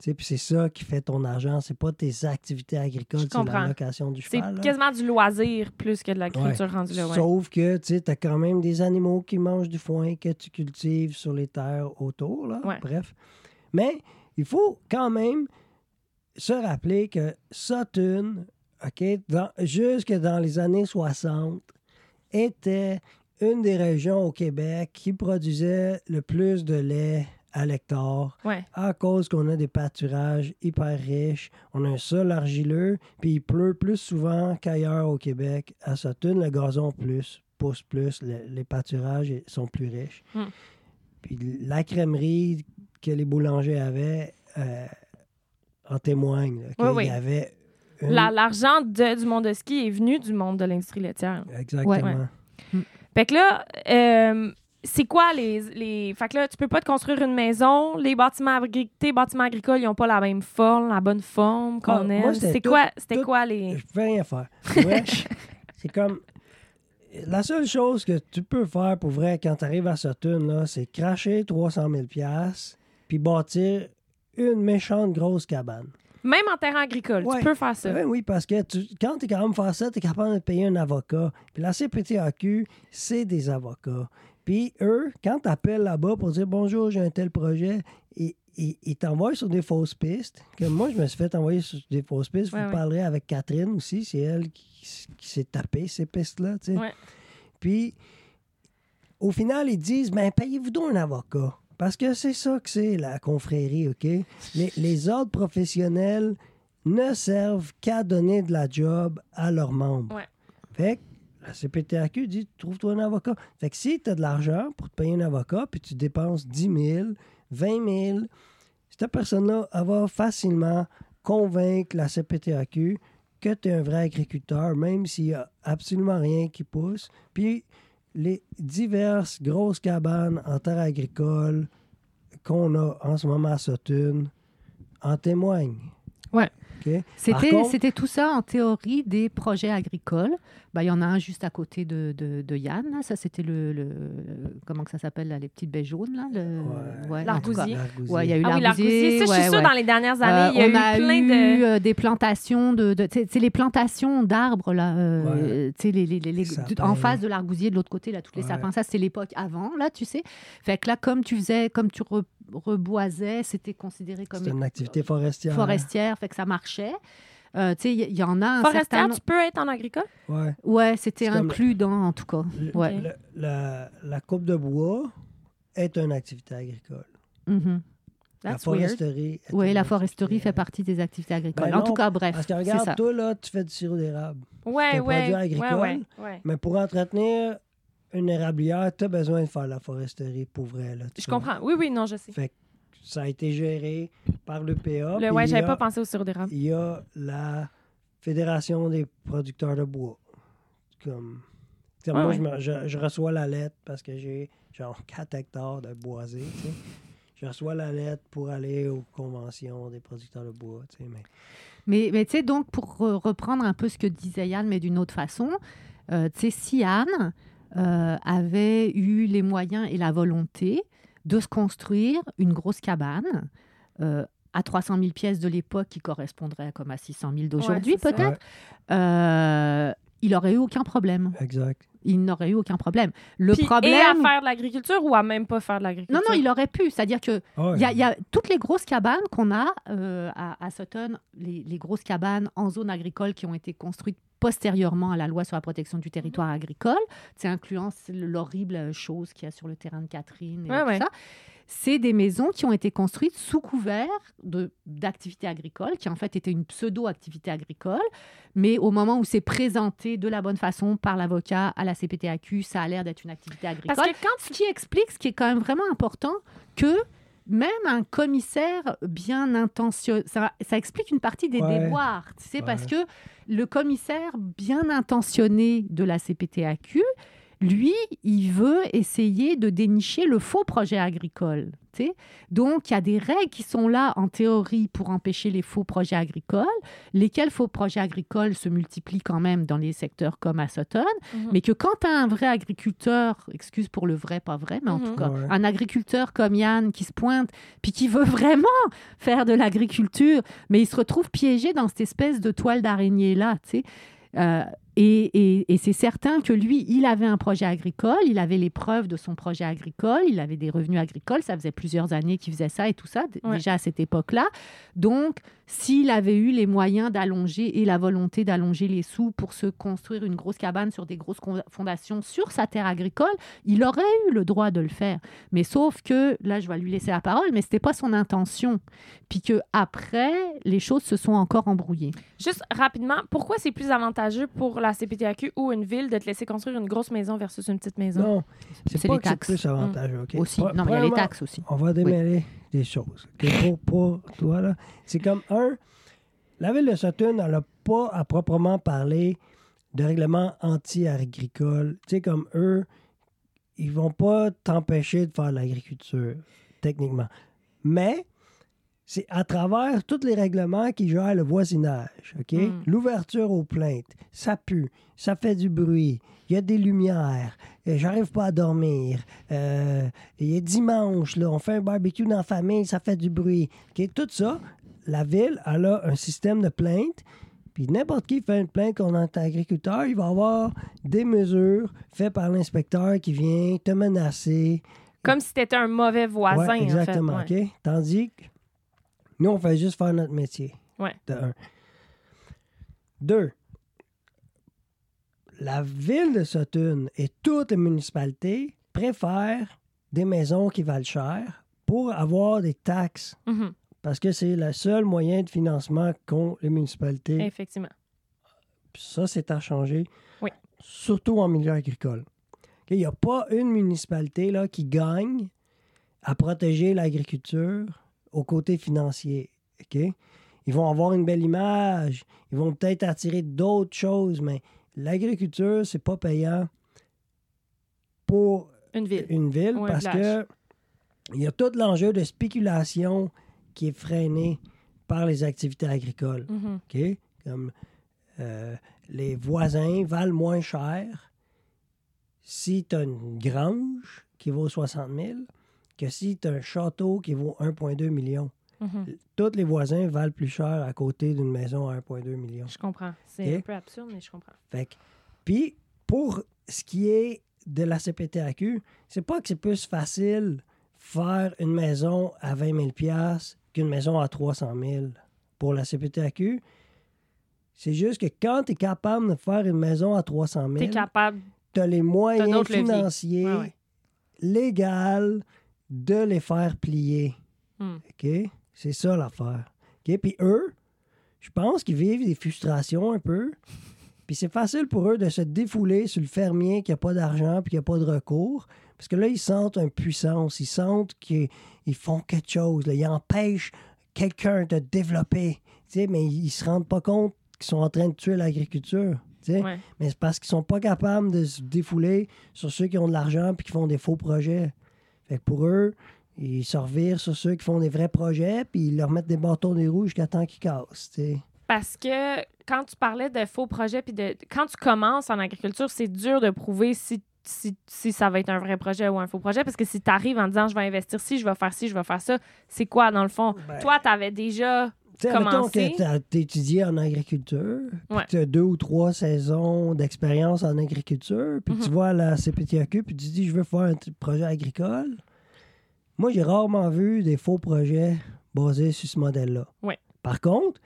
puis c'est ça qui fait ton argent c'est pas tes activités agricoles c'est la location du C'est cheval là. quasiment du loisir plus que de l'agriculture rendue là, ouais. Sauf que tu as quand même des animaux qui mangent du foin que tu cultives sur les terres autour. Là. Ouais. Bref. Mais il faut quand même se rappeler que Sutton, OK, dans- jusque dans les années 60, était une des régions au Québec qui produisait le plus de lait à l'hectare Ouais. à cause qu'on a des pâturages hyper riches, on a un sol argileux, puis il pleut plus souvent qu'ailleurs au Québec. À Sutton, le gazon plus, pousse plus, le- les pâturages sont plus riches. Hmm. Puis la crèmerie que les boulangers avaient euh, en témoigne. là, qu'il Oui, oui. y avait une- La- L'argent de- du monde de ski est venu du monde de l'industrie laitière. Exactement. Ouais. Fait que là, euh, c'est quoi les, les. Fait que là, tu peux pas te construire une maison. Les bâtiments, agri- tes bâtiments agricoles, ils ont pas la même forme, la bonne forme qu'on Ah, moi, aime. C'est quoi, c'était quoi les. Je pouvais rien faire. C'est comme. La seule chose que tu peux faire pour vrai quand tu arrives à Sutton, là, c'est cracher 300 000 puis bâtir une méchante grosse cabane. Même en terrain agricole, Ouais. tu peux faire ça. Oui, oui, parce que tu- quand tu es capable de faire ça, tu es capable de payer un avocat. Puis la CPTAQ, c'est des avocats. Puis eux, quand tu appelles là-bas pour dire bonjour, j'ai un tel projet, ils, ils- ils t'envoient sur des fausses pistes. Que moi, je me suis fait envoyer sur des fausses pistes. Ouais, Vous ouais. parlerez avec Catherine aussi, c'est elle qui, qui s'est tapée ces pistes-là. Puis au final, ils disent ben, payez-vous donc un avocat. Parce que c'est ça que c'est la confrérie, OK? Les, les ordres professionnels ne servent qu'à donner de la job à leurs membres. Ouais. Fait que la CPTAQ dit trouve-toi un avocat. Fait que si tu as de l'argent pour te payer un avocat, puis tu dépenses 10 000, 20 000, cette personne-là, elle va facilement convaincre la CPTAQ que tu es un vrai agriculteur, même s'il n'y a absolument rien qui pousse. Puis les diverses grosses cabanes en terre agricole qu'on a en ce moment à Sutton en témoignent. Ouais. OK? Par C'était, tout ça en théorie des projets agricoles. Ben, Il y en a un juste à côté de, de, de Yann. là. Ça, c'était le, le- Comment que ça s'appelle, les petites baies jaunes? Là, le... Ouais. L'argousier. Ouais, il y a eu Ah l'argousier. Ça, je suis sûre, ouais. dans les dernières années, il y a Euh, eu a plein eu de... euh, des plantations de, de c'est les plantations d'arbres là, euh, tu sais, les, les- les- les- Sapins. en face de l'argousier de l'autre côté là, tous les Ouais. sapins. Ça c'était l'époque avant là, tu sais. Fait que là, comme tu faisais, comme tu re- reboisais, c'était considéré comme C'est une activité forestière. forestière, fait que ça marchait. Euh, tu sais, il y, en a un Forestière, certain tu peux être en agricole? Ouais. Ouais, c'était inclus dans, en tout cas. Le- Ouais. le- la, la coupe de bois est une activité agricole. Mhm. la That's weird. foresterie. est Oui, la foresterie fait partie des activités agricoles. Ben en tout cas, bref, Parce que regarde, ça. toi, là, tu fais du sirop d'érable. Un ouais. produit ouais, agricole. ouais, ouais. Mais pour entretenir une érablière, tu as besoin de faire la foresterie pour vrai. Là, Je vois. comprends. Oui, oui, non, je sais. Fait que ça a été géré par l'EPA. Le, ouais, il y j'avais a- pas pensé au sirop d'érable. Il y a la Fédération des producteurs de bois. Comme, Ouais, moi, ouais. Je, me- je- je reçois la lettre parce que j'ai genre 4 hectares de boisé. Je reçois la lettre pour aller aux conventions des producteurs de bois. tu sais, Mais... Mais, mais tu sais, donc, pour re- reprendre un peu ce que disait Yann, mais d'une autre façon, euh, tu sais, si Yann euh, avait eu les moyens et la volonté de se construire une grosse cabane euh, à 300 000 pièces de l'époque qui correspondrait comme à 600 000 d'aujourd'hui, Ouais, peut-être, euh, il n'aurait eu aucun problème. Exact. Il n'aurait eu aucun problème. Le Puis, problème... Et à faire de l'agriculture ou à même pas faire de l'agriculture? Non, non, il aurait pu. C'est-à-dire que Ah ouais. il y, a, il y a toutes les grosses cabanes qu'on a euh, à, à Sutton, les, les grosses cabanes en zone agricole qui ont été construites postérieurement à la loi sur la protection du territoire agricole, c'est incluant l'horrible chose qu'il y a sur le terrain de Catherine et Ouais, tout ouais. ça. C'est des maisons qui ont été construites sous couvert de- d'activité agricole, qui en fait était une pseudo-activité agricole, mais au moment où c'est présenté de la bonne façon par l'avocat à la CPTAQ, ça a l'air d'être une activité agricole. Parce que quand Ce qui explique, ce qui est quand même vraiment important, que même un commissaire bien intentionné, ça, ça explique une partie des Ouais. déboires, tu sais, Ouais. parce que le commissaire bien intentionné de la CPTAQ, lui, il veut essayer de dénicher le faux projet agricole. Donc, il y a des règles qui sont là en théorie pour empêcher les faux projets agricoles, lesquels faux projets agricoles se multiplient quand même dans les secteurs comme à Sutton, Mhm. mais que quand tu as un vrai agriculteur, excuse pour le vrai, pas vrai, mais en Mhm. tout cas, Ouais. un agriculteur comme Yann qui se pointe, puis qui veut vraiment faire de l'agriculture, mais il se retrouve piégé dans cette espèce de toile d'araignée-là, tu sais. Euh, et et- et c'est certain que lui, il avait un projet agricole, il avait les preuves de son projet agricole, il avait des revenus agricoles, ça faisait plusieurs années qu'il faisait ça et tout ça, Ouais. déjà à cette époque-là. Donc, s'il avait eu les moyens d'allonger et la volonté d'allonger les sous pour se construire une grosse cabane sur des grosses fondations sur sa terre agricole, il aurait eu le droit de le faire. Mais sauf que, là, je vais lui laisser la parole, mais c'était pas son intention. Puis que après, les choses se sont encore embrouillées. Juste rapidement, pourquoi c'est plus avantageux pour la CPTAQ ou une ville de te laisser construire une grosse maison versus une petite maison? Non, c'est pas les que c'est taxes. plus avantageux. OK? Aussi. Non, mais il y a les taxes aussi. On va démêler des choses. OK? Pour, pour toi, là, c'est comme un, la ville de Sutton, elle n'a pas à proprement parler de règlement anti-agricole. Tu sais, comme eux, ils vont pas t'empêcher de faire de l'agriculture, techniquement. Mais c'est à travers tous les règlements qui gèrent le voisinage. OK? Mm. L'ouverture aux plaintes, ça pue, ça fait du bruit, il y a des lumières, euh, j'arrive pas à dormir. euh, il est dimanche, là, on fait un barbecue dans la famille, ça fait du bruit. Tout ça, la ville, elle a un système de plaintes. Puis n'importe qui fait une plainte contre un agriculteur, il va avoir des mesures faites par l'inspecteur qui vient te menacer, Comme si t'étais un mauvais voisin, Ouais, exactement, en fait. ouais. Tandis que nous, on fait juste faire notre métier. Ouais. De un. Deux, la ville de Sutton et toutes les municipalités préfèrent des maisons qui valent cher pour avoir des taxes. Mhm, Parce que c'est le seul moyen de financement qu'ont les municipalités. Effectivement. Ça, c'est à changer. Oui. Surtout en milieu agricole. Il n'y a pas une municipalité là, qui gagne à protéger l'agriculture au côté financier. OK? ils vont avoir une belle image, ils vont peut-être attirer d'autres choses, mais l'agriculture, c'est pas payant pour Une ville. une ville Ou un parce que il y a tout l'enjeu de spéculation qui est freiné par les activités agricoles. Mhm. OK? Comme euh, les voisins valent moins cher si tu as une grange qui vaut 60 000 que si tu as un château qui vaut 1,2 million. Mhm. Tous les voisins valent plus cher à côté d'une maison à 1,2 million. Je comprends. C'est un peu absurde, mais je comprends. Fait que- puis, pour ce qui est de la CPTAQ, c'est pas que c'est plus facile faire une maison à 20 000 piastres qu'une maison à 300 000 pour la CPTAQ. C'est juste que quand tu es capable de faire une maison à 300 T'es 000, capable. tu as les moyens financiers, Ouais, ouais. légaux, de les faire plier. Hmm. OK? C'est ça l'affaire. OK? Puis eux, je pense qu'ils vivent des frustrations un peu. Puis c'est facile pour eux de se défouler sur le fermier qui n'a pas d'argent puis qui n'a pas de recours. Parce que là, ils sentent une puissance. Ils sentent qu'ils ils font quelque chose. là. Ils empêchent quelqu'un de développer. Mais ils se rendent pas compte qu'ils sont en train de tuer l'agriculture. Ouais. Mais c'est parce qu'ils sont pas capables de se défouler sur ceux qui ont de l'argent puis qui font des faux projets. Fait que pour eux, ils se revirent sur ceux qui font des vrais projets puis ils leur mettent des bâtons des roues jusqu'à temps qu'ils cassent. Parce que quand tu parlais de faux projets, puis de quand tu commences en agriculture, c'est dur de prouver si, si, si ça va être un vrai projet ou un faux projet. Parce que si tu arrives en disant je vais investir ci, je vais faire ci, je vais faire ça, c'est quoi dans le fond? Ben, Toi, tu avais déjà. Tu sais, mettons commencer. que t'as- t'as étudié en agriculture, puis Ouais. tu as deux ou trois saisons d'expérience en agriculture, puis tu Mhm. à la CPTAQ, puis tu dis, je veux faire un projet agricole. Moi, j'ai rarement vu des faux projets basés sur ce modèle-là. Ouais. Par contre,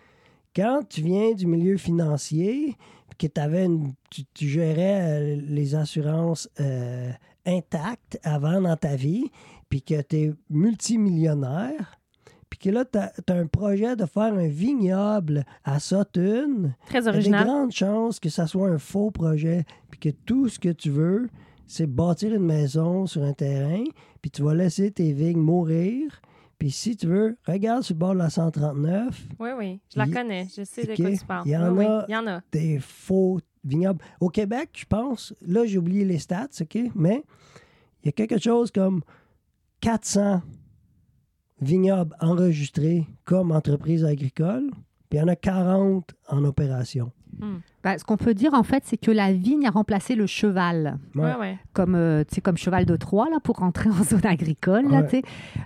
quand tu viens du milieu financier, puis que t'avais une- tu, tu gérais euh, les assurances euh, intactes avant dans ta vie, puis que tu es multimillionnaire, puis que là, tu as, un projet de faire un vignoble à Sutton, Très il y a original. grandes chances que ça soit un faux projet, puis que tout ce que tu veux, c'est bâtir une maison sur un terrain, puis tu vas laisser tes vignes mourir. Puis si tu veux, regarde sur le bord de la 139, Oui, oui. Je la connais. Je sais de quoi tu parles. Il y en Oui, oui. a- Il y en a. des faux vignobles. Au Québec, je pense, là, j'ai oublié les stats, OK? Mais il y a quelque chose comme 400 vignobles enregistrés comme entreprise agricole, puis il y en a 40 en opération. Ben, ce qu'on peut dire, en fait, c'est que la vigne a remplacé le cheval. Oui, Ouais. oui. comme, euh, tu sais, comme cheval de Troie là, pour rentrer en zone agricole. Là, Ouais.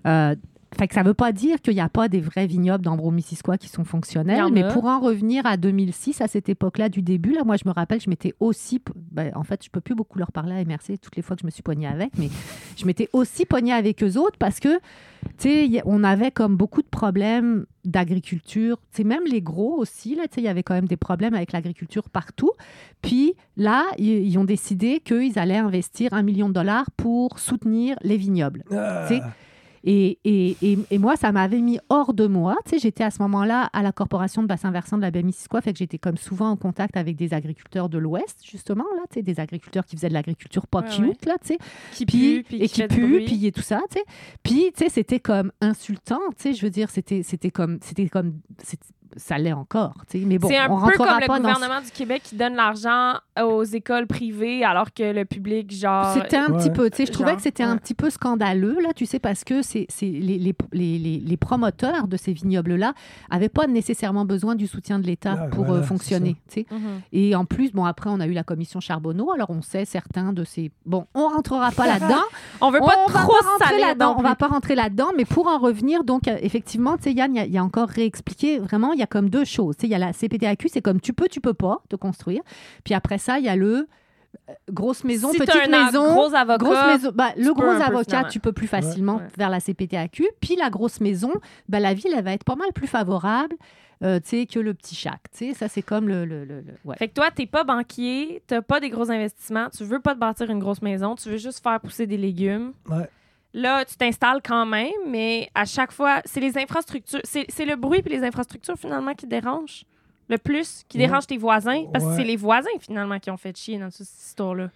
Euh, fait que ça ne veut pas dire qu'il n'y a pas des vrais vignobles d'Ambro-Missisquoi qui sont fonctionnels, mais pour en revenir à 2006, à cette époque-là du début, là, moi je me rappelle, je m'étais aussi, ben, en fait, je peux plus beaucoup leur parler à MRC toutes les fois que je me suis pognée avec, mais je m'étais aussi pognée avec eux autres parce que, tu sais, on avait comme beaucoup de problèmes d'agriculture, tu sais, même les gros aussi, là, tu sais, il y avait quand même des problèmes avec l'agriculture partout. Puis là, ils, ils ont décidé qu'ils allaient investir un million de dollars pour soutenir les vignobles. Ah, Tu sais, Et, et, et, et moi, ça m'avait mis hors de moi. Tu sais, j'étais à ce moment-là à la corporation de bassin versant de la baie Missisquoi, fait que j'étais comme souvent en contact avec des agriculteurs de l'Ouest, justement, là, tu sais, des agriculteurs qui faisaient de l'agriculture pas Ouais, cute, ouais. là, tu sais. Qui puis et qui qui pue puis et tout ça tu sais. Puis tu sais c'était comme insultant tu sais. Je veux dire c'était comme c'était comme ça l'est encore tu sais. Mais bon c'est un on peu comme le dans gouvernement du Québec qui donne l'argent aux écoles privées alors que le public, genre. C'était un Ouais. petit peu, tu sais, je trouvais Genre, que c'était ouais. un petit peu scandaleux, là, tu sais, parce que c'est c'est- les, les, les, les- les promoteurs de ces vignobles-là n'avaient pas nécessairement besoin du soutien de l'État Ah, pour voilà, euh, fonctionner, tu sais. Mhm. Et en plus, bon, après, on a eu la commission Charbonneau, alors on sait certains de ces... Bon, on rentrera pas là-dedans. On veut on pas va trop pas rentrer saler là-dedans. On va pas rentrer là-dedans, mais pour en revenir, donc euh, effectivement, tu sais, Yann, il y a- il y, a encore réexpliqué. Vraiment, il y a comme deux choses. Tu sais, il y a la CPTAQ, c'est comme tu peux, tu peux pas te construire. Puis après ça, il y a le euh, grosse maison, si petite un maison. gros avocat, Grosse maison, bah, le gros peu, avocat, tu peux plus facilement Ouais. vers la CPTAQ. Puis la grosse maison, bah, la ville, elle va être pas mal plus favorable euh, tu sais, que le petit chac. Tu sais, ça, c'est comme le. le, le- le- ouais. Fait que toi, t'es pas banquier, t'as pas des gros investissements, tu veux pas te bâtir une grosse maison, tu veux juste faire pousser des légumes. Ouais. Là, tu t'installes quand même, mais à chaque fois, c'est les infrastructures, c'est c'est le bruit puis les infrastructures finalement qui dérangent le plus, qui Ouais. dérangent tes voisins, parce que c'est les voisins finalement qui ont fait chier dans cette histoire-là.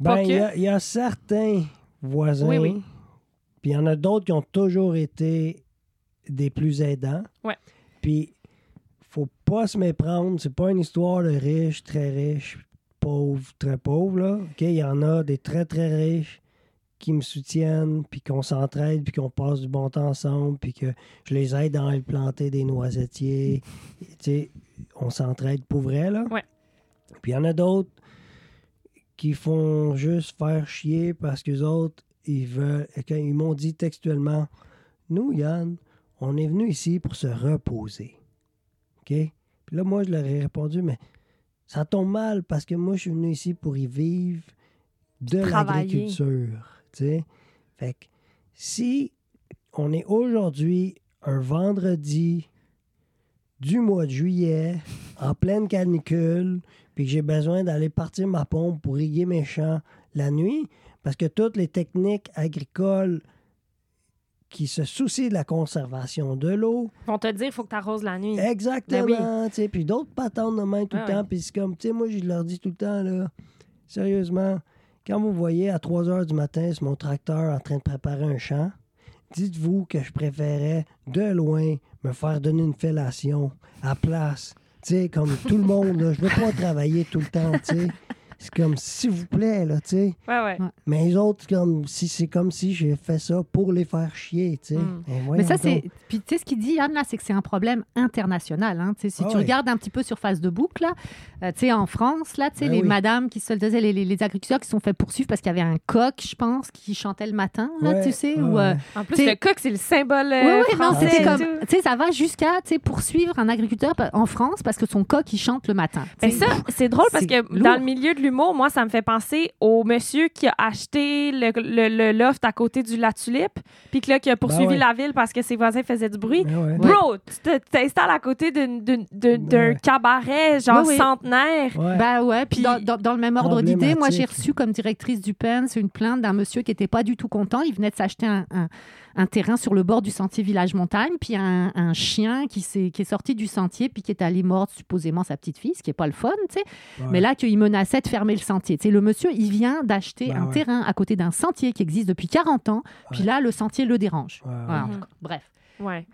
Ben, il que. y, a- il y a certains voisins, Oui, oui. puis il y en a d'autres qui ont toujours été des plus aidants. Ouais. Puis pas se méprendre. C'est pas une histoire de riches, très riches, pauvres, très. Là. OK? Il y en a des très, très riches qui me soutiennent, puis qu'on s'entraide, puis qu'on passe du bon temps ensemble, puis que je les aide à aller planter des noisettiers. tu sais, on s'entraide pour vrai, là. Ouais. Puis il y en a d'autres qui font juste faire chier parce que autres, ils veulent. Quand ils m'ont dit textuellement Nous, Yann, on est venu ici pour se reposer. OK? Puis là, moi, je leur ai répondu Mais ça tombe mal parce que moi, je suis venu ici pour y vivre de l'agriculture. Tu sais? Fait que si on est aujourd'hui un vendredi du mois de juillet, en pleine canicule, puis que j'ai besoin d'aller partir ma pompe pour irriguer mes champs la nuit, parce que toutes les techniques agricoles qui se soucient de la conservation de l'eau, vont te dire il faut que tu arroses la nuit. exactement, Ben puis d'autres patentes de main tout le temps, puis c'est comme, tu sais, moi, je leur dis tout le temps, là, sérieusement, quand vous voyez à 3 heures du matin sur mon tracteur en train de préparer un champ, dites-vous que je préférais de loin me faire donner une fellation à place. Tu sais, comme tout le monde, je veux pas travailler tout le temps, tu sais. C'est comme, s'il vous plaît, là, tu sais. Ouais, ouais. Mais les autres, comme, si, c'est comme si j'ai fait ça pour les faire chier, tu sais. Mm. Mais ça, c'est. Puis, tu sais, ce qu'il dit, Anne, là, c'est que c'est un problème international. Hein. Tu sais, Si Ah tu ouais. regardes un petit peu sur Facebook, là, euh, tu sais, en France, là, tu sais, Ben les oui. madames qui se le disaient, les, les- les agriculteurs qui se sont fait poursuivre parce qu'il y avait un coq, je pense, qui chantait le matin, là, Ouais, tu sais, ouais, ou. euh. En plus, le coq, c'est le symbole Oui, euh, oui, non, français c'était comme. Tu sais, ça va jusqu'à tu sais, poursuivre un agriculteur pa- en France parce que son coq, il chante le matin. Mais sais, ça, c'est drôle parce que lourd. dans le milieu de l'humour, moi, ça me fait penser au monsieur qui a acheté le, le- le loft à côté du La Tulipe, puis que là, qui a poursuivi ouais. la ville parce que ses voisins faisaient du bruit. Ben ouais. Bro, tu t'installes à côté d'un cabaret, genre Oui, oui. centenaire. Ouais. Ben ouais, puis Puis- dans, dans- dans le même ordre d'idée, moi j'ai reçu comme directrice du PEN, c'est une plainte d'un monsieur qui n'était pas du tout content. Il venait de s'acheter un, un- un terrain sur le bord du sentier village montagne, puis un, un chien qui, s'est- qui est sorti du sentier, puis qui est allé mordre supposément sa petite fille, ce qui n'est pas le fun, tu sais. Ouais. Mais là, qu'il menaçait de fermer le sentier. Tu sais, le monsieur, il vient d'acheter un ouais. terrain à côté d'un sentier qui existe depuis 40 ans, puis là, le sentier le dérange. Ouais, ouais. Voilà, en Mhm. tout cas, bref. Ouais.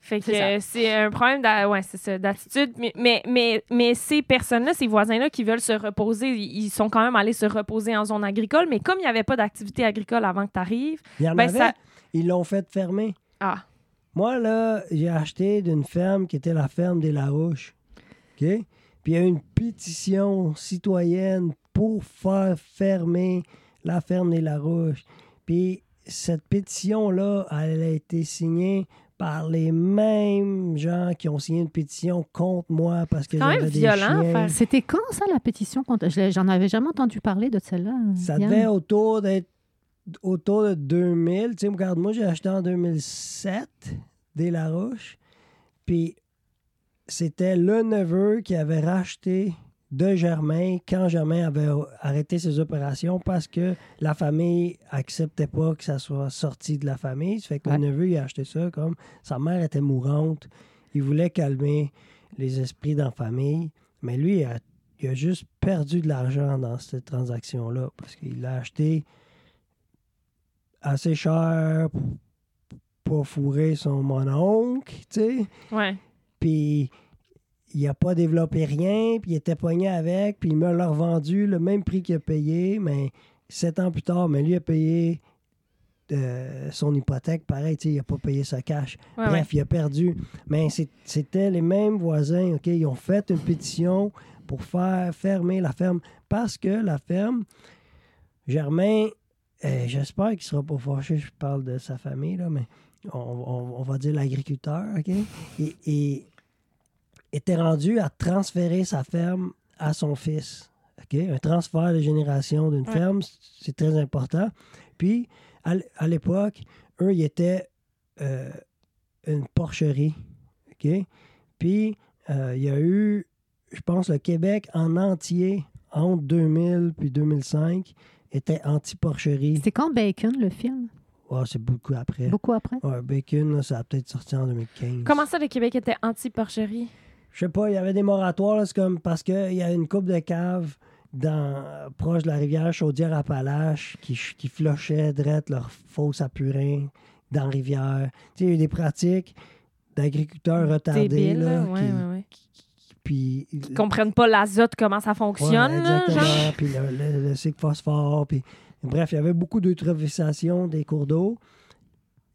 Fait que C'est un problème d'a- ouais, c'est ça, d'attitude. Mais, mais, mais, mais ces personnes-là, ces voisins-là qui veulent se reposer, ils ils sont quand même allés se reposer en zone agricole. Mais comme il n'y avait pas d'activité agricole avant que tu arrives, Il y en Ben, avait, ça- ils l'ont fait fermer. ah, Moi, là, j'ai acheté d'une ferme qui était la ferme des Larouches. OK? Puis il y a eu une pétition citoyenne pour faire fermer la ferme des Larouches. Puis cette pétition-là, elle a été signée par les mêmes gens qui ont signé une pétition contre moi parce que C'est quand même j'avais des violent, chiens. C'était quand ça, la pétition contre... je l'ai- J'en avais jamais entendu parler de celle-là. Ça Yann. devait autour d'être autour de 2000. Tu sais, regarde, moi, j'ai acheté en 2007 des Larouches. Puis c'était le neveu qui avait racheté de Germain quand Germain avait arrêté ses opérations parce que la famille acceptait pas que ça soit sorti de la famille. Ça fait que Ouais. le neveu, il a acheté ça comme sa mère était mourante. Il voulait calmer les esprits dans la famille. Mais lui, il a, il a juste perdu de l'argent dans cette transaction-là parce qu'il l'a acheté assez cher pour pas fourrer son mononcle, tu sais. ouais. Puis il a pas développé rien, puis il était pogné avec, puis il me l'a revendu le même prix qu'il a payé, mais sept ans plus tard, mais lui a payé euh, son hypothèque, pareil, tu sais, il n'a pas payé sa cash. Ouais, Bref, il a perdu. Mais c'était les mêmes voisins, OK? Ils ont fait une pétition pour faire fermer la ferme parce que la ferme, Germain, euh, j'espère qu'il ne sera pas fâché, je parle de sa famille, là, mais on, on- on va dire l'agriculteur, OK? Et, et était rendu à transférer sa ferme à son fils. OK? Un transfert de génération d'une Ouais. ferme, c'est très important. Puis, à l'époque, eux, ils étaient euh, une porcherie. OK? Puis, euh, il y a eu, je pense, le Québec en entier, entre 2000 puis 2005, était anti-porcherie. C'est quand Bacon, le film? Ouais, c'est beaucoup après. Beaucoup après? Ouais, Bacon, là, ça a peut-être sorti en 2015. Comment ça, le Québec était anti-porcherie? Je sais pas, il y avait des moratoires, là, c'est comme parce qu'il y a une coupe de caves dans, proche de la rivière Chaudière-Appalaches qui, qui flochaient direct leur fosse à purin dans la rivière. Tu sais, il y a eu des pratiques d'agriculteurs retardés Débile, là, là. Ouais, qui, ouais, ouais. Puis Ils comprennent pas l'azote, comment ça fonctionne. Ouais, exactement. genre. Puis le, le, le cycle phosphore. Puis, bref, il y avait beaucoup d'eutrophisation des cours d'eau.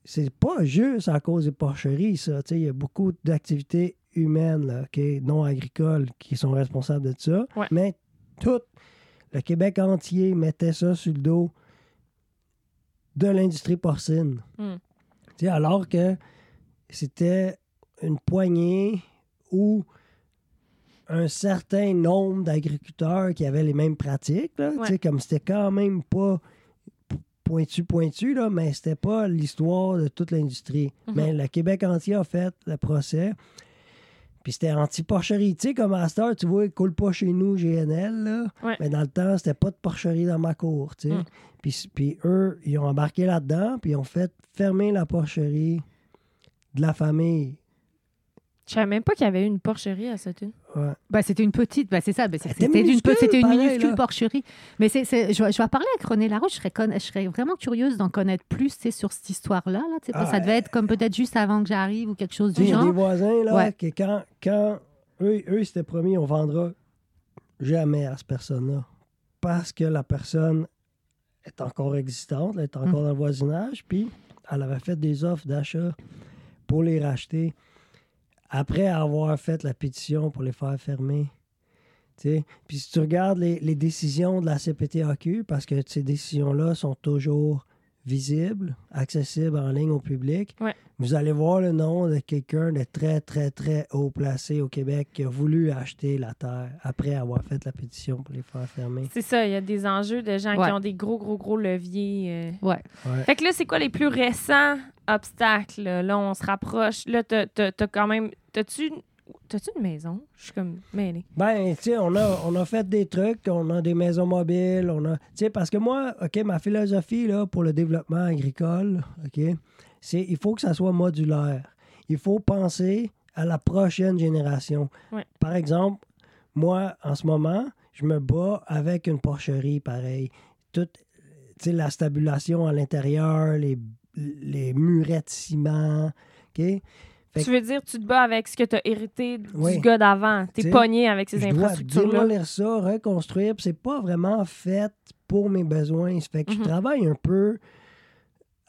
C'est pas juste à cause des porcheries, ça. Il y a beaucoup d'activités humaines, là, non agricoles, qui sont responsables de ça. Ouais. Mais tout le Québec entier mettait ça sur le dos de l'industrie porcine. Hmm. Alors que c'était une poignée ou un certain nombre d'agriculteurs qui avaient les mêmes pratiques. Là, Ouais. Comme c'était quand même pas pointu, pointu, là, mais c'était pas l'histoire de toute l'industrie. Mhm. Mais le Québec entier a fait le procès. Puis c'était anti-porcherie. Tu sais, comme heure, tu vois, il coule pas chez nous GNL. Là. Ouais. Mais dans le temps, c'était pas de porcherie dans ma cour. tu sais. Mm. Puis, puis eux, ils ont embarqué là-dedans, puis ils ont fait fermer la porcherie de la famille. Je savais même pas qu'il y avait une porcherie à Sutton. Ouais. Ben, c'était une petite, ben, c'est ça, ben, était c'était une, minuscule, c'était une minuscule là. porcherie. Mais c'est, c'est- je, vais- je vais parler avec René Larouche, je serais, con- je serais vraiment curieuse d'en connaître plus sur cette histoire-là. Là, sais, Ah, ça devait être comme peut-être juste avant que j'arrive ou quelque chose du sais, il y a genre. des voisins, là, Ouais. quand, quand eux, eux s'étaient promis, on vendra jamais à cette personne-là. Parce que la personne est encore existante, elle est encore dans le voisinage, puis elle avait fait des offres d'achat pour les racheter après avoir fait la pétition pour les faire fermer. Puis si tu regardes les, les décisions de la CPTAQ, parce que ces décisions-là sont toujours visibles, accessibles en ligne au public, Ouais. vous allez voir le nom de quelqu'un de très, très, très haut placé au Québec qui a voulu acheter la terre après avoir fait la pétition pour les faire fermer. C'est ça, il y a des enjeux de gens Ouais. qui ont des gros, gros, gros leviers. euh. Ouais. Ouais. Fait que là, c'est quoi les plus récents obstacles? Là, on se rapproche. Là, t'as t'as- t'as quand même. T'as-tu t'as-tu une maison? Je suis comme mêlée. Ben, tu sais, on a, on a fait des trucs, on a des maisons mobiles, on a... Tu sais, parce que moi, OK, ma philosophie, là, pour le développement agricole, OK, c'est il faut que ça soit modulaire. Il faut penser à la prochaine génération. Ouais. Par exemple, moi, en ce moment, je me bats avec une porcherie, pareil. Toute, tu sais, la stabulation à l'intérieur, les, les murets de ciment, OK? Fait Tu veux dire, tu te bats avec ce que tu as hérité du Oui. gars d'avant. T'es T'sais, pogné avec ces je dois infrastructures-là. démolir ça, reconstruire. puis C'est pas vraiment fait pour mes besoins. Fait que Mhm. je travaille un peu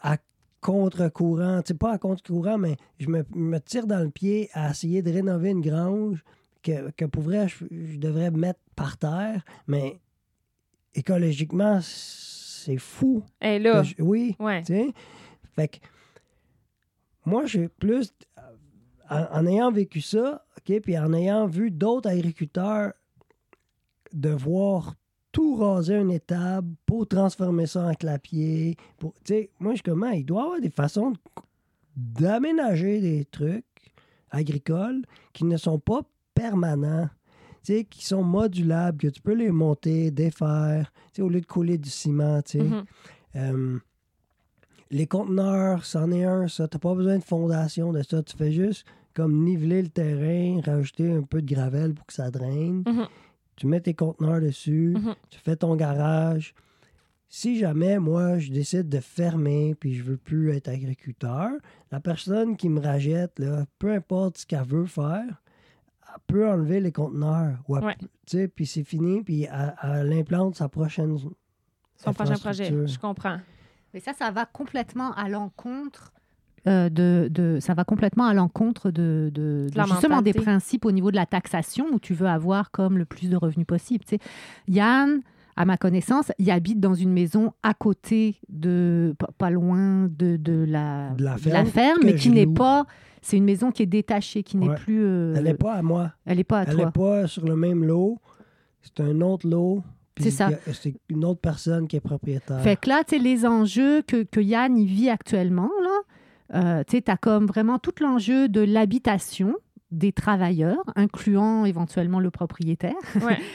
à contre-courant. Tu pas à contre-courant, mais je me, me tire dans le pied à essayer de rénover une grange que, que pour vrai, je, je devrais mettre par terre. Mais écologiquement, c'est fou. Et là, je- oui. ouais. Tu? Fait que moi, j'ai plus. En, en ayant vécu ça, OK, puis en ayant vu d'autres agriculteurs devoir tout raser une étable pour transformer ça en clapier. Pour, moi, je comment? Il doit y avoir des façons d'aménager des trucs agricoles qui ne sont pas permanents. qui sont modulables, que tu peux les monter, défaire, au lieu de couler du ciment. tu sais. Mhm. Euh, les conteneurs, c'en est un, ça. T'as pas besoin de fondation de ça. Tu fais juste comme niveler le terrain, rajouter un peu de gravel pour que ça draine. Mhm. Tu mets tes conteneurs dessus, Mhm. tu fais ton garage. Si jamais, moi, je décide de fermer puis je veux plus être agriculteur, la personne qui me rachète, là, peu importe ce qu'elle veut faire, elle peut enlever les conteneurs. Ou elle Ouais. peut- tu sais, puis c'est fini, puis elle, elle implante sa prochaine Son prochain projet. Je comprends. Mais ça, ça va complètement à l'encontre. Euh, de, de- ça va complètement à l'encontre de, de- De justement des principes au niveau de la taxation où tu veux avoir comme le plus de revenus possible. tu sais. Yann, à ma connaissance, il habite dans une maison à côté de, pas, pas loin de, de la, De la ferme mais qui n'est pas. C'est une maison qui est détachée, qui n'est Ouais. plus. euh, Elle n'est pas à moi. elle est pas à Elle toi. n'est pas sur le même lot. C'est un autre lot. C'est ça. C'est une autre personne qui est propriétaire. Fait que là, tu sais, les enjeux que, que Yann y vit actuellement, là, euh, tu as comme vraiment tout l'enjeu de l'habitation des travailleurs, incluant éventuellement le propriétaire. Ouais.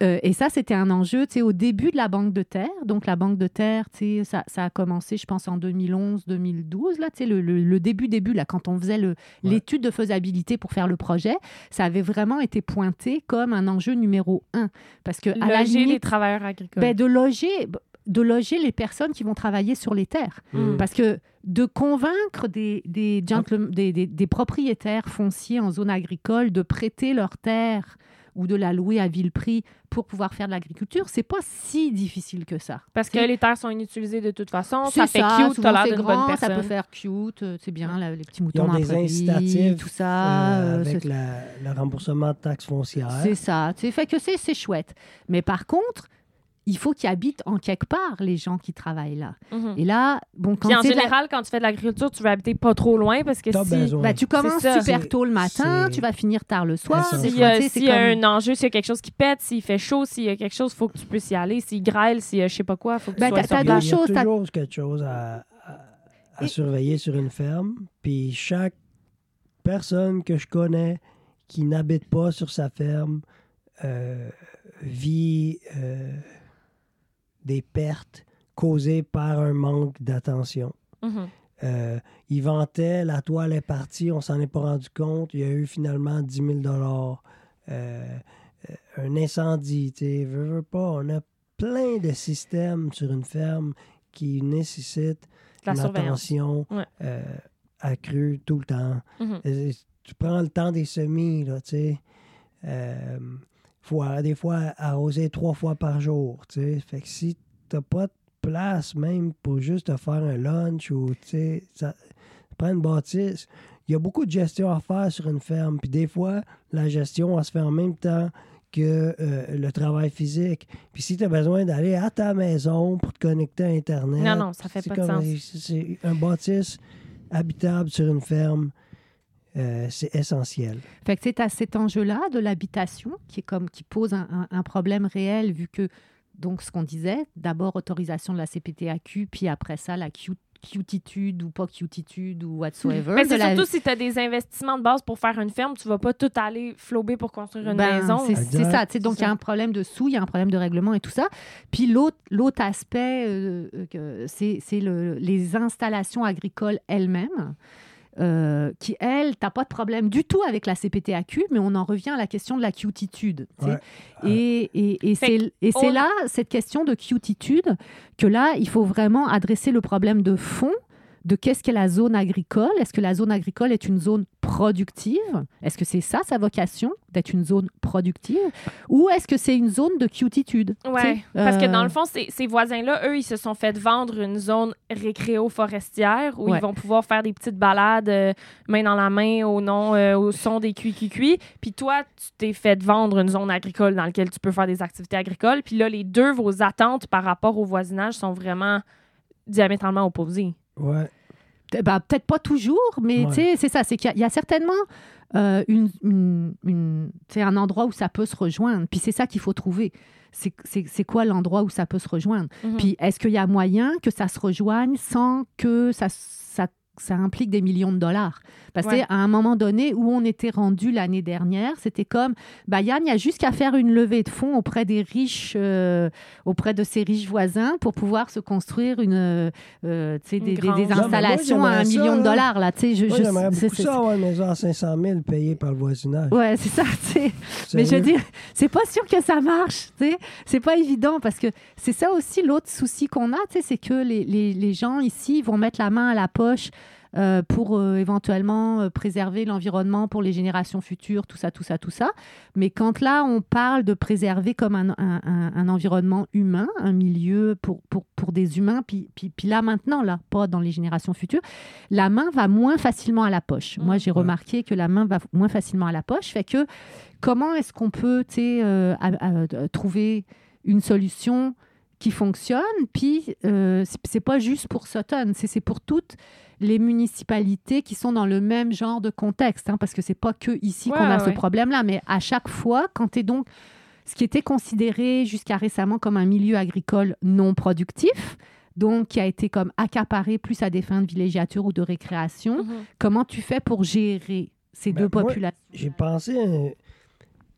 Euh, et ça, c'était un enjeu, tu sais, au début de la Banque de Terre. Donc, la Banque de Terre, tu sais, ça, ça a commencé, je pense, en 2011-2012, là, tu sais, le, le- le début, début, là, quand on faisait l'étude de faisabilité pour faire le projet, ça avait vraiment été pointé comme un enjeu numéro un. Parce que, à la Loger les travailleurs agricoles. ben, de loger de loger les personnes qui vont travailler sur les terres. Mm. Parce que de convaincre des, des, gentle- des, des- des propriétaires fonciers en zone agricole de prêter leurs terres ou de la louer à vil prix pour pouvoir faire de l'agriculture, c'est pas si difficile que ça. Parce que les terres sont inutilisées de toute façon. C'est Ça fait cute, souvent, t'as l'air c'est d'une grand, bonne Ça peut personne. faire cute, euh, c'est bien, là, les petits Ils moutons ont dans la des incitatifs tout ça. euh, euh, avec la- le remboursement de taxes foncières. C'est ça. C'est fait que c'est c'est chouette. Mais par contre, il faut qu'ils habitent en quelque part, les gens qui travaillent là. Mhm. Et là, bon, quand Puis en la- général, quand tu fais de l'agriculture, tu veux habiter pas trop loin parce que T'as si... besoin. Ben, tu commences super C'est- tôt le matin, c'est- tu vas finir tard le soir. S'il y fois, a, y a comme- un enjeu, s'il y a quelque chose qui pète, s'il fait chaud, s'il y a quelque chose, il faut que tu puisses y aller. S'il grêle, s'il y a je sais pas quoi, il faut que tu Ben, sois t'as- t'as Il y a, y t'as- toujours quelque chose à, à- à Et- surveiller sur une ferme. Puis chaque personne que je connais qui n'habite pas sur sa ferme euh, vit euh, des pertes causées par un manque d'attention. Mhm. Euh, il vantait, la toile est partie, on s'en est pas rendu compte. Il y a eu finalement 10 000 dollars. Euh, un incendie, tu sais, veux, veux pas. On a plein de systèmes sur une ferme qui nécessitent La une attention Ouais. euh, accrue tout le temps. Mhm. Euh, Tu prends le temps des semis, là, tu sais. Euh, faut des fois arroser trois fois par jour, tu sais. Fait que si t'as pas de place même pour juste te faire un lunch ou, ça prend une bâtisse. Il y a beaucoup de gestion à faire sur une ferme. Puis des fois, la gestion, elle se fait en même temps que euh, le travail physique. Puis si tu as besoin d'aller à ta maison pour te connecter à Internet... Non, non, ça fait pas de comme- sens. C'est un bâtisse habitable sur une ferme. Euh, c'est essentiel. Fait que c'est à cet enjeu-là de l'habitation qui est comme qui pose un, un- un problème réel vu que donc ce qu'on disait, d'abord autorisation de la CPTAQ, puis après ça la Q- cutitude ou pas cutitude ou whatsoever. Mais c'est la- surtout si tu as des investissements de base pour faire une ferme, tu vas pas tout aller flober pour construire une Ben, maison. C'est ça. tu sais, Donc, il y a un problème de sous, il y a un problème de règlement et tout ça. Puis l'autre l'autre aspect, euh, euh, c'est le- les installations agricoles elles-mêmes. Euh, qui, elles, t'as pas de problème du tout avec la CPTAQ, mais on en revient à la question de la cutitude. Ouais. Et, et, et et c'est on- là, cette question de cutitude, que là, il faut vraiment adresser le problème de fond de qu'est-ce qu'est la zone agricole? Est-ce que la zone agricole est une zone productive? Est-ce que c'est ça sa vocation, d'être une zone productive? Ou est-ce que c'est une zone de cutitude? Sais, parce que euh, dans le fond, ces, ces voisins-là, eux, ils se sont fait vendre une zone récréo-forestière où Ouais. ils vont pouvoir faire des petites balades euh, main dans la main au nom, euh, au son des Puis toi, tu t'es fait vendre une zone agricole dans laquelle tu peux faire des activités agricoles. Puis là, les deux, vos attentes par rapport au voisinage sont vraiment diamétralement opposées. Ouais. Ben, peut-être pas toujours, mais Ouais. tu sais, c'est ça. C'est qu'il y a- il y, a certainement euh, une, un endroit où ça peut se rejoindre. Puis c'est ça qu'il faut trouver. C'est- C'est c'est quoi l'endroit où ça peut se rejoindre? Mhm. Puis est-ce qu'il y a moyen que ça se rejoigne sans que ça, ça, implique des millions de dollars? Parce Ouais. à un moment donné où on était rendu l'année dernière, c'était comme, bah Yann, il y a juste qu'à faire une levée de fonds auprès des riches, euh, auprès de ses riches voisins pour pouvoir se construire une, euh, euh, Une des, Non, moi, installations à un ça, million de là. dollars. Là, tu sais, je, Moi, je- beaucoup ça avoir une maison à 500 000 payée par le voisinage. Ouais, c'est ça. Mais je veux dire, c'est pas sûr que ça marche, tu. C'est pas évident parce que c'est ça aussi l'autre souci qu'on a, tu sais, c'est que les, les, les gens ici vont mettre la main à la poche euh, pour euh, éventuellement euh, préserver l'environnement pour les générations futures, tout ça, tout ça, tout ça. Mais quand là, on parle de préserver comme un, un, un- un environnement humain, un milieu pour, pour, pour des humains, puis, puis, puis là maintenant, là, pas dans les générations futures, la main va moins facilement à la poche. Moi, j'ai Ouais. remarqué que la main va moins facilement à la poche, fait que comment est-ce qu'on peut euh, à- à- trouver une solution qui fonctionne Puis, euh, c'est- pas juste pour Sutton, c'est c'est pour toutes les municipalités qui sont dans le même genre de contexte, hein, parce que c'est pas que ici Ouais, qu'on a ouais, ce problème-là, mais à chaque fois, quand tu es donc ce qui était considéré jusqu'à récemment comme un milieu agricole non productif, donc qui a été comme accaparé plus à des fins de villégiature ou de récréation, Mhm. comment tu fais pour gérer ces Ben, deux populations? J'ai pensé, euh,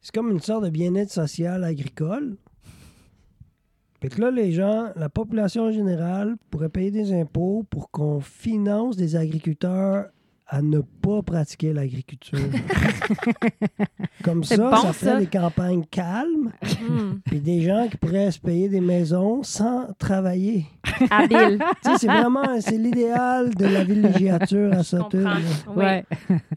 c'est comme une sorte de bien-être social agricole. Fait que là, les gens, la population générale pourrait payer des impôts pour qu'on finance des agriculteurs à ne pas pratiquer l'agriculture. Comme ça, bon, ça ça. ferait des campagnes calmes, Hmm. puis des gens qui pourraient se payer des maisons sans travailler. Habile. Tu sais, c'est vraiment c'est l'idéal de la villégiature à. Oui. Ouais.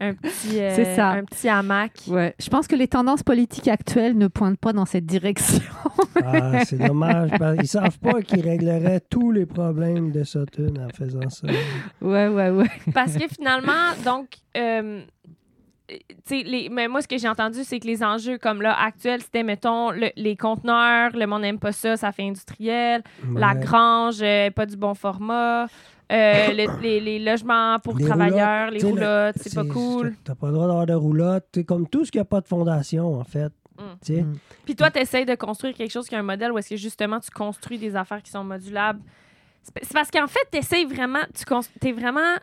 Un petit, euh, C'est ça. un petit hamac. Ouais. Je pense que les tendances politiques actuelles ne pointent pas dans cette direction. Ah, c'est dommage. parce qu'ils savent pas qu'ils régleraient tous les problèmes de Sutton en faisant ça. Ouais, ouais, ouais. Parce que finalement, donc, euh, tu sais, les, mais moi, ce que j'ai entendu, c'est que les enjeux comme là, actuels, c'était, mettons, le- les conteneurs, le monde n'aime pas ça, ça fait industriel, la grange, euh, pas du bon format, euh, le- les, les logements pour Les travailleurs, roulottes, les roulottes, c'est pas cool. T'as pas le droit d'avoir de roulotte. C'est comme tout ce qui n'a pas de fondation, en fait. Mm. Tu sais. Mm. Puis toi, tu essaies de construire quelque chose qui a un modèle où est-ce que justement tu construis des affaires qui sont modulables. C'est c'est parce qu'en fait, tu essaies vraiment, tu es vraiment,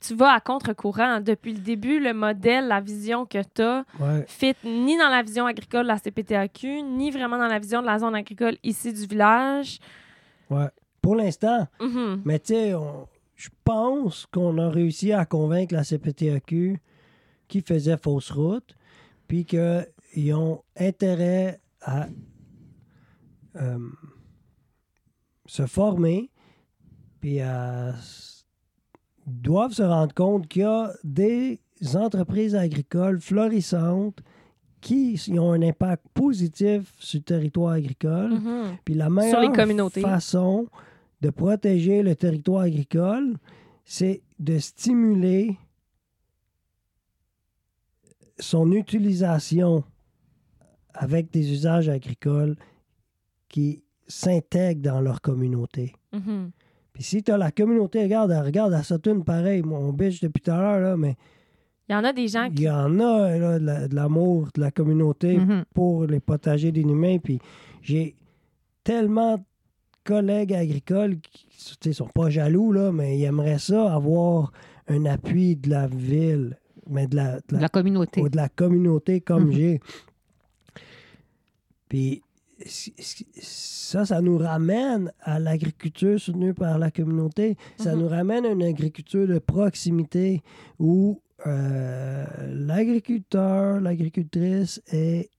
tu vas à contre-courant. Depuis le début, le modèle, la vision que tu as, Ouais. fit ni dans la vision agricole de la CPTAQ, ni vraiment dans la vision de la zone agricole ici du village. Ouais. Pour l'instant. Mhm. Mais tu sais, je pense qu'on a réussi à convaincre la CPTAQ qui faisait fausse route, puis qu'ils ont intérêt à euh, se former, puis à doivent se rendre compte qu'il y a des entreprises agricoles florissantes qui ont un impact positif sur le territoire agricole. Mhm. Puis la Sur meilleure les communautés. façon de protéger le territoire agricole, c'est de stimuler son utilisation avec des usages agricoles qui s'intègrent dans leur communauté. Mhm. Puis si tu as la communauté, regarde, regarde à Sutton, pareil, mon bitch depuis tout à l'heure, là, mais Il y en a des gens il qui. y en a là, de la- de l'amour de la communauté Mhm. pour les potagers d'inhumains. Puis j'ai tellement de collègues agricoles qui ne sont pas jaloux, là, mais ils aimeraient ça, avoir un appui de la ville, mais de la, de De la- communauté. ou de la communauté comme Mhm. j'ai. Puis ça, ça nous ramène à l'agriculture soutenue par la communauté. Ça Mhm. nous ramène à une agriculture de proximité où euh, l'agriculteur, l'agricultrice est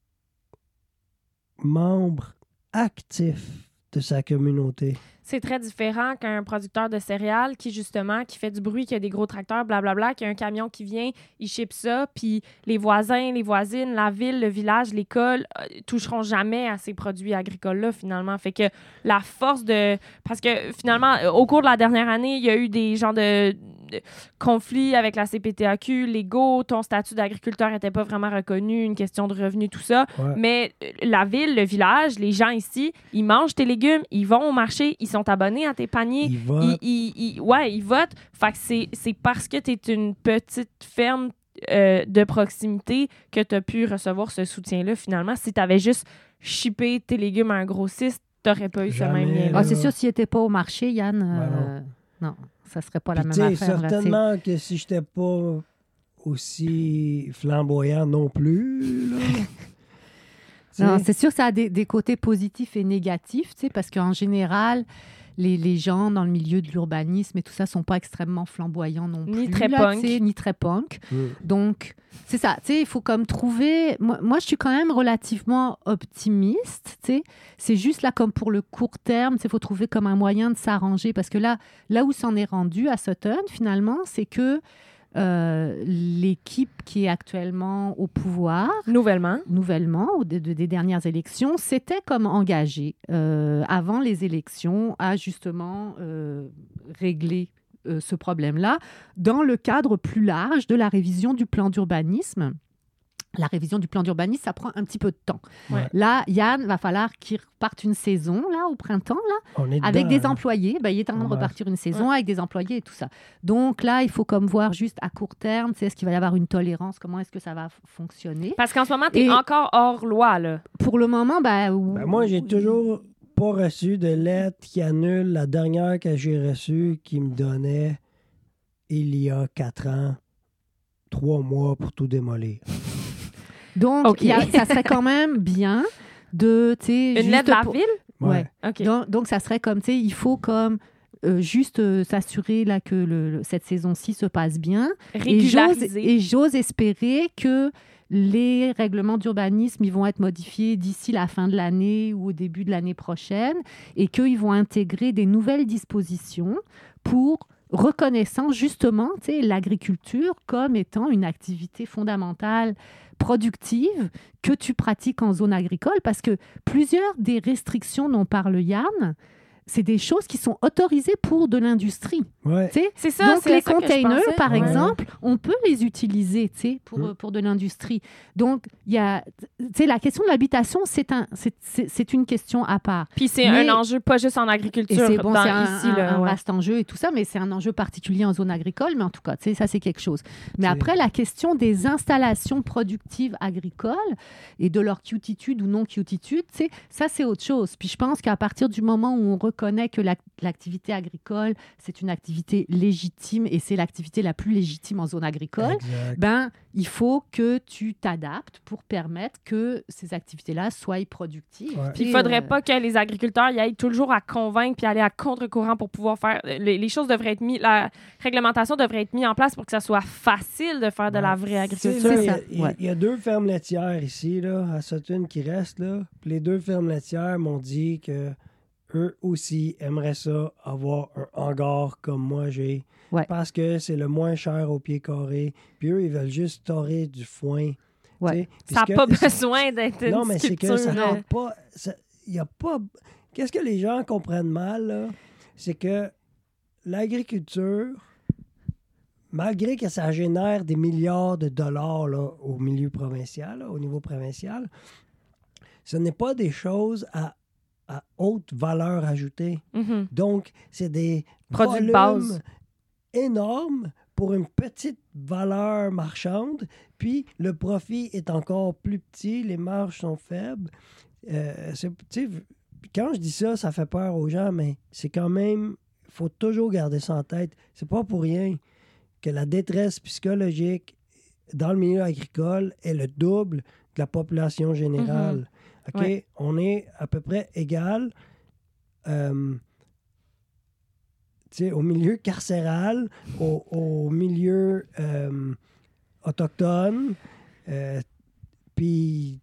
membre actif de sa communauté. C'est très différent qu'un producteur de céréales qui, justement, qui fait du bruit, qui a des gros tracteurs, blablabla, qui a un camion qui vient, il ship ça, puis les voisins, les voisines, la ville, le village, l'école euh, toucheront jamais à ces produits agricoles-là, finalement. Fait que la force de... Parce que, finalement, au cours de la dernière année, il y a eu des genres de, de conflits avec la CPTAQ, légaux, ton statut d'agriculteur n'était pas vraiment reconnu, une question de revenus, tout ça. Ouais. Mais euh, la ville, le village, les gens ici, ils mangent tes légumes, ils vont au marché, ils sont abonnés à tes paniers. Il va Ils, ils- ils- ouais, ils votent. Fait que c'est, parce que tu es une petite ferme euh, de proximité que tu as pu recevoir ce soutien-là, finalement. Si tu avais juste shippé tes légumes à un grossiste, tu n'aurais pas eu ce même lien. Ah, c'est sûr, s'il n'était pas au marché, Yann, euh, non, ça serait pas la même affaire. certainement que si j'étais pas aussi flamboyant non plus, là, Non, c'est sûr que ça a des, des côtés positifs et négatifs, tu sais, parce qu'en général, les, les gens dans le milieu de l'urbanisme et tout ça sont pas extrêmement flamboyants non Ni plus. très là, punk. Ni très punk. Donc, c'est ça. Tu sais, il faut comme trouver. Moi, moi, je suis quand même relativement optimiste. Tu sais, c'est juste là comme pour le court terme. Tu sais, il faut trouver comme un moyen de s'arranger parce que là, là où s'en est rendu à Sutton, finalement, c'est que euh, l'équipe qui est actuellement au pouvoir Nouvellement. nouvellement, au de- de- des dernières élections, s'était comme engagé euh, avant les élections à justement euh, régler ce problème-là dans le cadre plus large de la révision du plan d'urbanisme. La révision du plan d'urbanisme, ça prend un petit peu de temps. Ouais. Là, Yann, va falloir qu'il reparte une saison, là, au printemps, là, avec dedans, des hein. employés. Ben, il est en train de repartir une saison avec des employés et tout ça. Donc là, il faut comme voir juste à court terme, sais, est-ce qu'il va y avoir une tolérance, comment est-ce que ça va fonctionner. Parce qu'en ce moment, tu es Et- encore hors loi, là. Pour le moment, ben, Ben, moi, j'ai toujours pas reçu de lettre qui annule la dernière que j'ai reçue qui me donnait il y a quatre ans, trois mois pour tout démolir. Donc, y a- ça serait quand même bien de, tu sais, Une juste lettre de la pour- ville? Ouais. Donc, donc, ça serait comme, tu sais, il faut comme euh, juste euh, s'assurer là que le- le- cette saison-ci se passe bien. Et j'ose, Régulariser. et j'ose espérer que les règlements d'urbanisme ils vont être modifiés d'ici la fin de l'année ou au début de l'année prochaine et qu'ils vont intégrer des nouvelles dispositions pour reconnaissant justement l'agriculture comme étant une activité fondamentale productive que tu pratiques en zone agricole parce que plusieurs des restrictions dont parle Yann, c'est des choses qui sont autorisées pour de l'industrie. Ouais. C'est ça, Donc, les containers, par Ouais. exemple, on peut les utiliser tu sais, pour, Mm. pour de l'industrie. Donc, il y a, tu sais, la question de l'habitation, c'est un, c'est- c'est c'est une question à part. Puis c'est Mais- un enjeu pas juste en Et agriculture, c'est bon, dans- c'est un, ici, un- là, un ouais. vaste enjeu et tout ça, mais c'est un enjeu particulier en zone agricole. Mais en tout cas, tu sais, ça, c'est quelque chose. Mais C'est- après, la question des installations productives agricoles et de leur cutitude ou non cutitude, tu sais, ça, c'est autre chose. Puis je pense qu'à partir du moment où on reconnaît que l'ac- l'activité agricole, c'est une activité légitime et c'est l'activité la plus légitime en zone agricole, Exact. ben, il faut que tu t'adaptes pour permettre que ces activités-là soient productives. Ouais. Puis il Et, faudrait euh, pas que les agriculteurs y aillent toujours à convaincre puis aller à contre-courant pour pouvoir faire. Les, les choses devraient être mises. La réglementation devrait être mise en place pour que ça soit facile de faire de la vraie agriculture. il y a- ça, Il y, a- ouais. il y a deux fermes laitières ici, là, à Sutton, qui restent. Là. Puis les deux fermes laitières m'ont dit que eux aussi aimeraient ça, avoir un hangar comme moi j'ai. Ouais. Parce que c'est le moins cher au pied carré. Puis eux, ils veulent juste torer du foin. Ouais. Ça n'a pas besoin d'être une Non, mais c'est que ça n'a pas. Il a pas. Qu'est-ce que les gens comprennent mal, là? C'est que l'agriculture, malgré que ça génère des milliards de dollars là, au milieu provincial, là, au niveau provincial, ce n'est pas des choses à, à haute valeur ajoutée. Mhm. Donc, c'est des Produits de base. énormes pour une petite valeur marchande, puis le profit est encore plus petit, les marges sont faibles. Euh, quand je dis ça, ça fait peur aux gens, mais c'est quand même, il faut toujours garder ça en tête. C'est pas pour rien que la détresse psychologique dans le milieu agricole est le double de la population générale. OK? Ouais. On est à peu près égal. euh, au milieu carcéral, au, au milieu euh, autochtone, euh, puis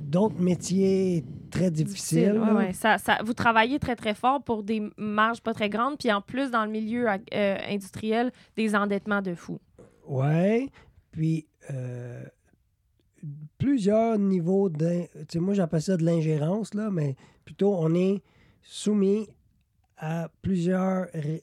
d'autres métiers très difficiles. Difficile, ouais, là. ouais. Ça, ça- vous travaillez très, très fort pour des marges pas très grandes, puis en plus, dans le milieu euh, industriel, des endettements de fou. Ouais. Puis plusieurs niveaux sais, moi, j'appelle ça de l'ingérence, là, mais plutôt, on est soumis à plusieurs ré-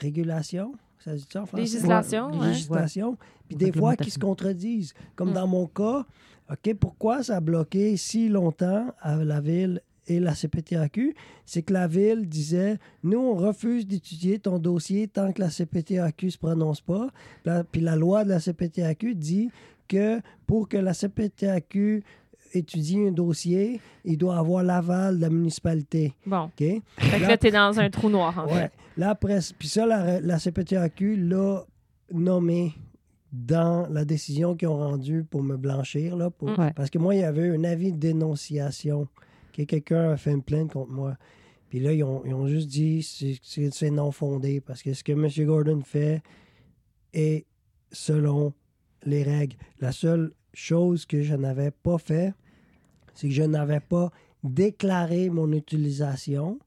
régulations. Ça se dit ça en français? Législation, Ouais, ouais. législation. Puis des fois, qui se contredisent. Comme Mm. dans mon cas, OK, pourquoi ça a bloqué si longtemps à la ville et la CPTAQ? C'est que la ville disait, nous, on refuse d'étudier ton dossier tant que la CPTAQ ne se prononce pas. La- Puis la loi de la CPTAQ dit que pour que la CPTAQ étudie un dossier, il doit avoir l'aval de la municipalité. Bon. OK? Fait que Là- là, t'es dans un trou noir, en Ouais. fait. Là, puis ça, la, la CPTAQ l'a nommé dans la décision qu'ils ont rendue pour me blanchir. Là, pour-. Ouais. Parce que moi, il y avait un avis de dénonciation que quelqu'un a fait une plainte contre moi. Puis là, ils ont, ils ont juste dit c'est c'est non fondé parce que ce que M. Gordon fait est selon les règles. La seule chose que je n'avais pas fait, c'est que je n'avais pas déclaré mon utilisation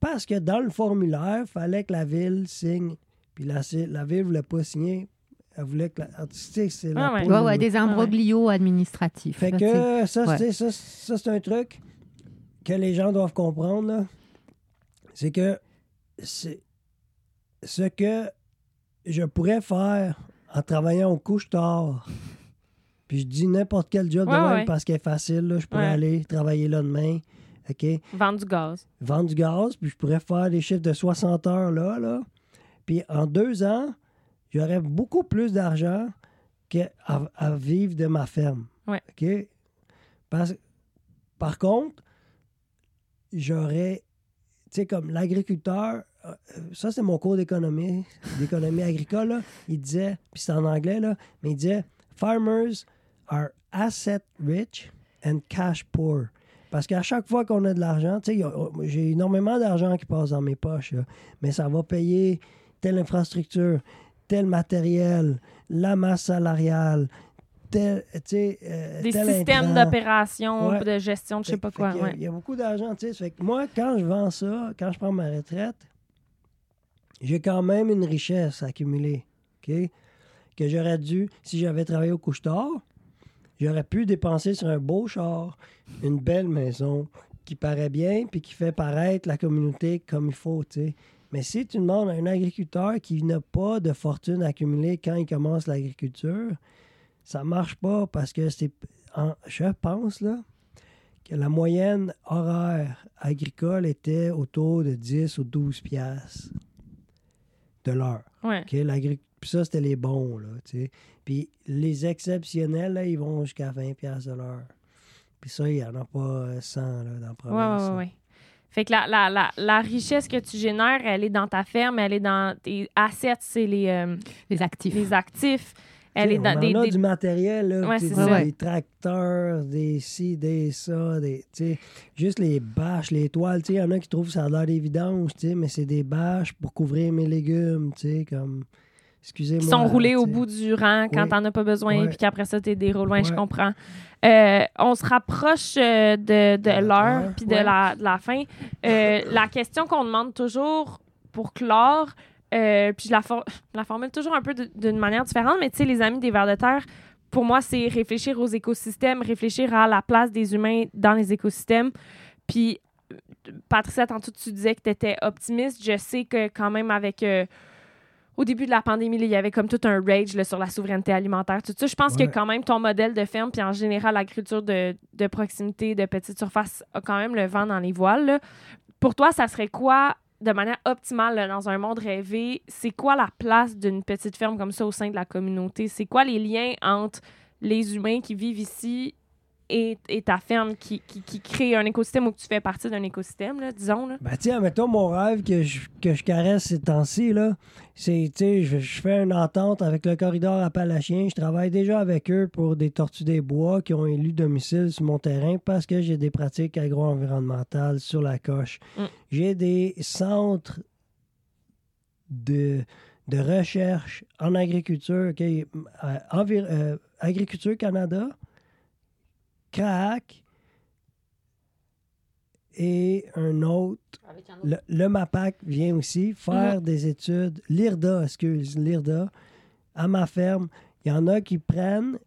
parce que dans le formulaire, il fallait que la ville signe. Puis la, la ville ne voulait pas signer. Elle voulait que la. Tu sais, Ah ouais. Ouais, des imbroglios administratifs. Fait que ça, ça, ça, c'est un truc que les gens doivent comprendre. là. C'est que c'est ce que je pourrais faire en travaillant au couche-tard. Puis je dis n'importe quel job de même ouais. parce qu'il est facile. là. je pourrais Ouais. aller travailler là demain. OK? Vendre du gaz. vendre du gaz, puis je pourrais faire des chiffres de 60 heures là, là. Puis en deux ans, j'aurais beaucoup plus d'argent qu'à à vivre de ma ferme. OK? Parce, par contre, j'aurais, tu sais, comme l'agriculteur, ça c'est mon cours d'économie, d'économie agricole, là. il disait, puis c'est en anglais, là, mais il disait, Farmers are asset rich and cash poor. Parce qu'à chaque fois qu'on a de l'argent, tu sais, y a- j'ai énormément d'argent qui passe dans mes poches, là, mais ça va payer telle infrastructure, tel matériel, la masse salariale, tel, tu sais, euh, Des systèmes d'opération, Ouais. de gestion, de je sais pas quoi. qu'il y ouais. Il y, a beaucoup d'argent, moi, quand je vends ça, quand je prends ma retraite, j'ai quand même une richesse accumulée, OK? Que j'aurais dû, si j'avais travaillé au couche-tard, j'aurais pu dépenser sur un beau char, une belle maison qui paraît bien puis qui fait paraître la communauté comme il faut, tu sais. Mais si tu demandes à un agriculteur qui n'a pas de fortune accumulée quand il commence l'agriculture, ça marche pas parce que c'est. Je pense, là, que la moyenne horaire agricole était autour de 10 ou 12 piastres de l'heure. Ouais. OK? L'agri- Puis ça, c'était les bons, là, tu sais. Puis les exceptionnels, là, ils vont jusqu'à 20 piastres de l'heure. Puis ça, il n'y en a pas euh, 100, là, dans la Ouais, province. ouais, là. ouais. Fait que la, la, la, la richesse que tu génères, elle est dans ta ferme, elle est dans tes assets, c'est les, euh, Les actifs. les actifs. Elle est dans on des, en a des- du matériel, là, Ouais, des, ça. des tracteurs, des ci, des ça, des, juste les bâches, les toiles. Il y en a qui trouvent ça a l'air sais, mais c'est des bâches pour couvrir mes légumes, comme... Excusez-moi. qui sont roulés au bout du rang quand Oui. t'en as pas besoin, puis qu'après ça, t'es déroulé loin, je comprends. Euh, on se rapproche euh, de, l'heure, heure, puis de, ouais. la, de la fin. Euh, la question qu'on demande toujours pour clore, euh, puis je la, for- la formule toujours un peu d'une manière différente, mais tu sais, les amis des vers de terre, pour moi, c'est réfléchir aux écosystèmes, réfléchir à la place des humains dans les écosystèmes. Puis, euh, Patricia, tantôt, tu disais que tu étais optimiste. Je sais que quand même avec... euh, au début de la pandémie, là, il y avait comme tout un rage là, sur la souveraineté alimentaire, tout ça. Je pense Ouais. que quand même ton modèle de ferme, puis en général l'agriculture de, de proximité, de petite surface, a quand même le vent dans les voiles. là. Pour toi, ça serait quoi, de manière optimale, dans un monde rêvé, c'est quoi la place d'une petite ferme comme ça au sein de la communauté? C'est quoi les liens entre les humains qui vivent ici et, et ta ferme qui, qui, qui crée un écosystème ou que tu fais partie d'un écosystème, là, disons? Là? Ben, tiens, mettons mon rêve que je, que je caresse ces temps-ci, là. C'est, tu sais, je, je fais une entente avec le corridor appalachien. Je travaille déjà avec eux pour des tortues des bois qui ont élu domicile sur mon terrain parce que j'ai des pratiques agro-environnementales sur la coche. Mm. J'ai des centres de, de recherche en agriculture, OK? Euh, euh, Agriculture Canada, Et un autre le, le MAPAC vient aussi faire des études. L'IRDA, excuse, l'IRDA, à ma ferme, il y en a qui prennent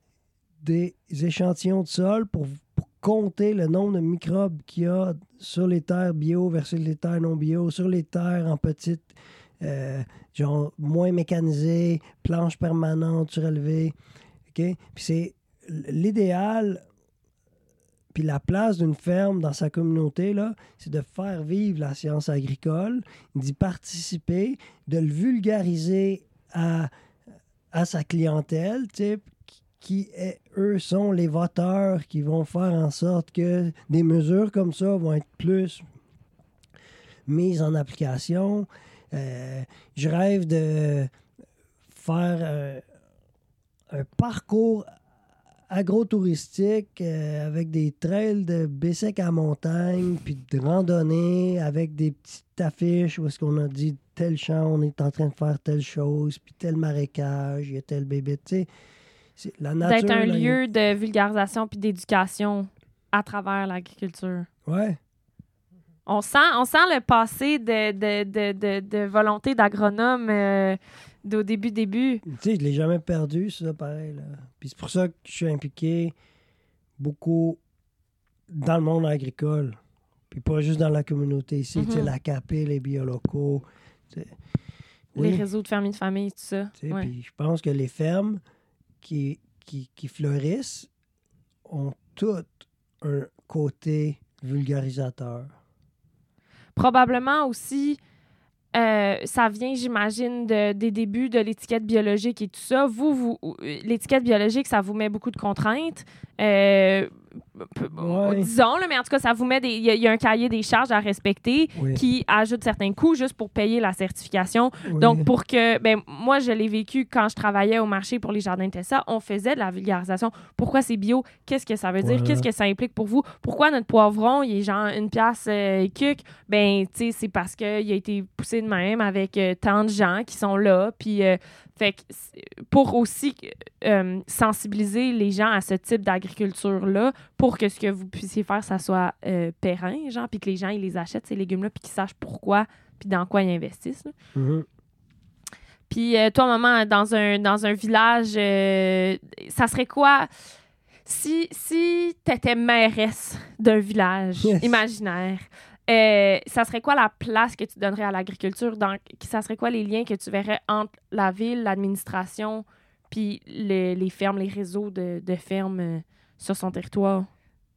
des échantillons de sol pour, pour compter le nombre de microbes qu'il y a sur les terres bio versus les terres non bio, sur les terres en petites, euh, genre moins mécanisées, planches permanentes surélevées. Puis c'est l'idéal puis la place d'une ferme dans sa communauté, c'est de faire vivre la science agricole, d'y participer, de le vulgariser à, à sa clientèle, sais, qui- eux, sont les voteurs qui vont faire en sorte que des mesures comme ça vont être plus mises en application. Euh, je rêve de faire euh, un parcours agro-touristique euh, avec des trails de Bessec à montagne, puis de randonnée avec des petites affiches où est-ce qu'on a dit tel champ, on est en train de faire telle chose, puis tel marécage, il y a tel bébé, tu sais. c'est- La nature... D'être un là, lieu de vulgarisation puis d'éducation à travers l'agriculture. Ouais. On sent, on sent le passé de, de, de, de, de volonté d'agronome euh, d'au début, début. Tu sais, je l'ai jamais perdu, ça, pareil. Là. Puis c'est pour ça que je suis impliqué beaucoup dans le monde agricole. Puis pas juste dans la communauté ici. Tu sais, Mhm. la CAP, les biolocaux. tu sais. Les réseaux de famille de famille, tout ça. tu sais, Ouais. Puis je pense que les fermes qui, qui, qui fleurissent ont toutes un côté vulgarisateur. Probablement aussi, euh, ça vient, j'imagine, de- des débuts de l'étiquette biologique et tout ça. Vous, vous l'étiquette biologique, ça vous met beaucoup de contraintes. Euh, Ouais. disons, là, mais en tout cas, ça vous met des. Il y, a- il y a un cahier des charges à respecter Oui. qui ajoute certains coûts juste pour payer la certification. Oui. Donc, pour que. Ben, moi, je l'ai vécu quand je travaillais au marché pour les jardins de Tessa. On faisait de la vulgarisation. Pourquoi c'est bio? Qu'est-ce que ça veut dire? Voilà. Qu'est-ce que ça implique pour vous? Pourquoi notre poivron, il est genre une pièce euh, cuc? Ben, tu sais, c'est parce qu'il a été poussé de même avec euh, tant de gens qui sont là. Puis, euh, fait que pour aussi euh, sensibiliser les gens à ce type d'agriculture-là, pour que ce que vous puissiez faire, ça soit euh, périn, genre, puis que les gens, ils les achètent, ces légumes-là, puis qu'ils sachent pourquoi, puis dans quoi ils investissent. Mhm. Puis euh, toi, maman, dans un, dans un village, euh, ça serait quoi si, si tu étais mairesse d'un village Yes. imaginaire? Euh, ça serait quoi la place que tu donnerais à l'agriculture? dans- Ça serait quoi les liens que tu verrais entre la ville, l'administration, puis le- les fermes, les réseaux de, de fermes euh, sur son territoire?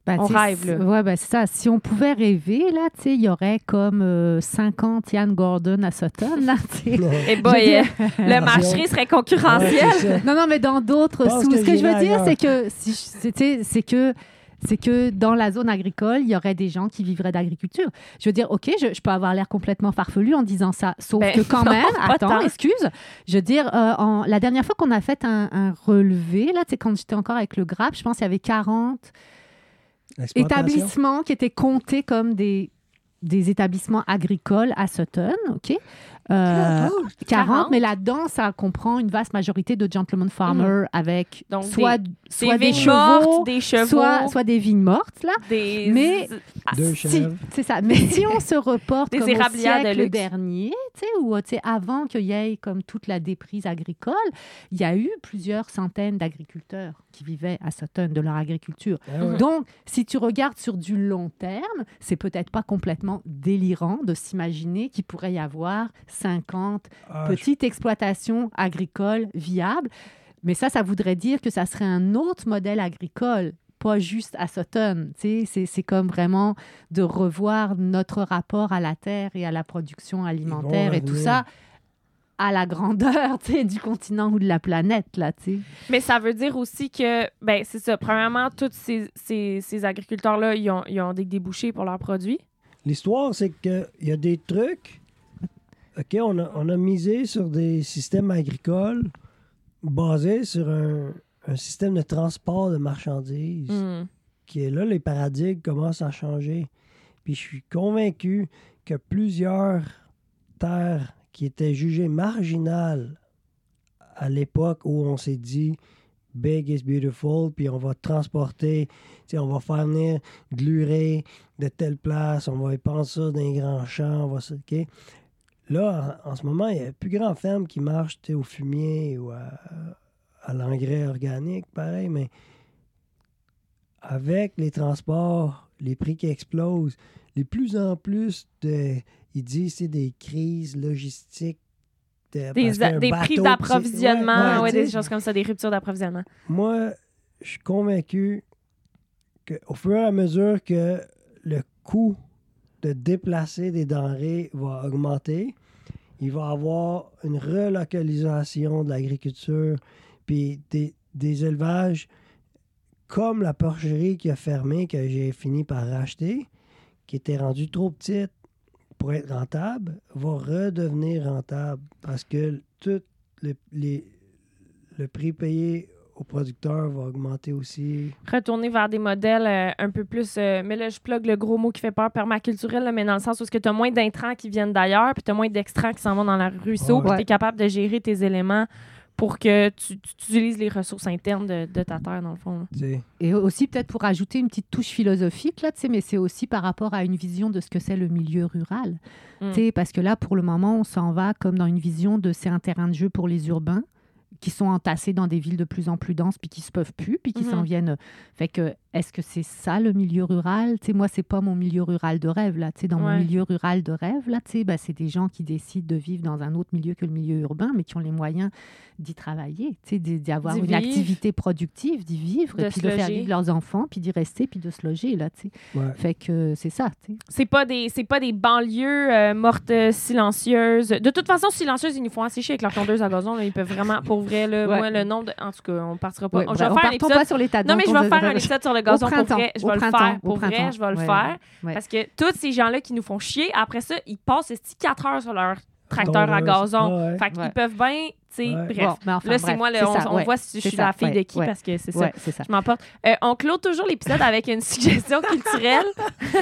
Ben, On rêve, c'est- là. Ouais, ben, c'est ça. Si on pouvait rêver, là, tu sais, il y aurait comme euh, 50 Yann Gordon à Sutton, là, tu sais. Eh euh, le marché serait concurrentiel. Ouais. Non, non, mais dans d'autres que Ce que je veux dire, c'est que, si je- c'est tu sais, c'est que c'est que dans la zone agricole, il y aurait des gens qui vivraient d'agriculture. Je veux dire, OK, je, je peux avoir l'air complètement farfelu en disant ça, sauf Ben, que quand non, même, attends, tant. excuse, je veux dire, euh, en- la dernière fois qu'on a fait un, un relevé, là, tu sais, quand j'étais encore avec le GRAP, je pense qu'il y avait 40 L'exploitation. établissements qui étaient comptés comme des, des établissements agricoles à Sutton, OK? Euh, 40, 40. mais là-dedans, ça comprend une vaste majorité de gentlemen farmers avec Donc, soit, Des soit des, vignes chevaux, mortes, des chevaux, soit, soit des vignes mortes, là. des... Mais- Deux Si, c'est ça. Mais si on se reporte Des comme au de siècle luxe. dernier, tu sais, ou tu sais, avant qu'il y ait comme toute la déprise agricole, il y a eu plusieurs centaines d'agriculteurs qui vivaient à Sutton de leur agriculture. Ah ouais. Donc, si tu regardes sur du long terme, c'est peut-être pas complètement délirant de s'imaginer qu'il pourrait y avoir 50 Ah, je- petites exploitations agricoles viables. Mais ça, ça voudrait dire que ça serait un autre modèle agricole, pas juste à Sutton. Tu sais, C'est c'est comme vraiment de revoir notre rapport à la terre et à la production alimentaire et tout ça à la grandeur du continent ou de la planète. Là, tu sais. Mais ça veut dire aussi que, ben c'est ça, premièrement, tous ces, ces, ces agriculteurs-là, ils ont, ils ont des débouchés pour leurs produits. L'histoire, c'est qu'il y a des trucs. OK, on a, on a misé sur des systèmes agricoles basés sur un, un système de transport de marchandises. Hmm. qui est là, les paradigmes commencent à changer. Puis je suis convaincu que plusieurs terres qui étaient jugées marginales à l'époque où on s'est dit Big is beautiful, puis on va transporter, on va faire venir de l'urée de telle place, on va épandre ça dans les grands champs, on va ça, OK? Là, en, en ce moment, il y a plus grand ferme qui marche au fumier ou à, à l'engrais organique, pareil, mais avec les transports, les prix qui explosent, de plus en plus de. Ils disent c'est des crises logistiques. de- Des, bateau, c'est- d'approvisionnement, ouais, ouais, ouais, des choses comme ça, des ruptures d'approvisionnement. Moi, je suis convaincu qu'au fur et à mesure que le coût de déplacer des denrées va augmenter, il va avoir une relocalisation de l'agriculture, puis des, des élevages comme la porcherie qui a fermé, que j'ai fini par racheter, qui était rendue trop petite pour être rentable, va redevenir rentable parce que tout le, les- le prix payé au producteur va augmenter aussi. Retourner vers des modèles euh, un peu plus. euh, mais là, je plug le gros mot qui fait peur, permaculturel, là, mais dans le sens où tu as moins d'intrants qui viennent d'ailleurs, puis tu as moins d'extrants qui s'en vont dans le ruisseau, Ouais. puis tu es capable de gérer tes éléments pour que tu, tu utilises les ressources internes de, de ta terre, dans le fond. là. Et aussi, peut-être pour ajouter une petite touche philosophique, là, tu sais, mais c'est aussi par rapport à une vision de ce que c'est le milieu rural. Mm. Tu sais, Parce que là, pour le moment, on s'en va comme dans une vision de c'est un terrain de jeu pour les urbains qui sont entassés dans des villes de plus en plus denses, puis qui se peuvent plus, puis qui Mhm. s'en viennent. Fait que, est-ce que c'est ça le milieu rural? Tu sais, Moi, c'est pas mon milieu rural de rêve. Là. Tu sais, Dans Ouais. mon milieu rural de rêve, là, tu sais, ben, c'est des gens qui décident de vivre dans un autre milieu que le milieu urbain, mais qui ont les moyens d'y travailler, tu sais, d'y avoir une vivre. activité productive, d'y vivre, De et puis de faire vivre leurs enfants, puis d'y rester, puis de se loger. Là, tu sais. Ouais. Fait que c'est ça. tu sais. C'est pas des c'est pas des banlieues euh, mortes euh, silencieuses. De toute façon, silencieuses, ils nous font assez chier avec leur tondeuse à gazon. là. Ils peuvent vraiment, pour vrai, là, Ouais. moi, le nombre de... En tout cas, on partira pas. Je vais on faire un épisode... pas sur l'état Non, mais je vais faire un épisode sur le gazon, pour printemps, vrai, je vais le faire. au Pour vrai, printemps. je vais le faire. Parce que tous ces gens-là qui nous font chier, après ça, ils passent 4 heures sur leur tracteur à gazon. Ouais. Fait qu'ils Ouais. peuvent bien, tu sais, Ouais. bref. Bon, mais enfin, là, c'est moi, le- c'est on, ça, on ouais, voit si je suis ça, la fille de qui ouais. parce que c'est ça. Ouais, c'est ça. Je m'emporte. Euh, on clôt toujours l'épisode avec une suggestion culturelle.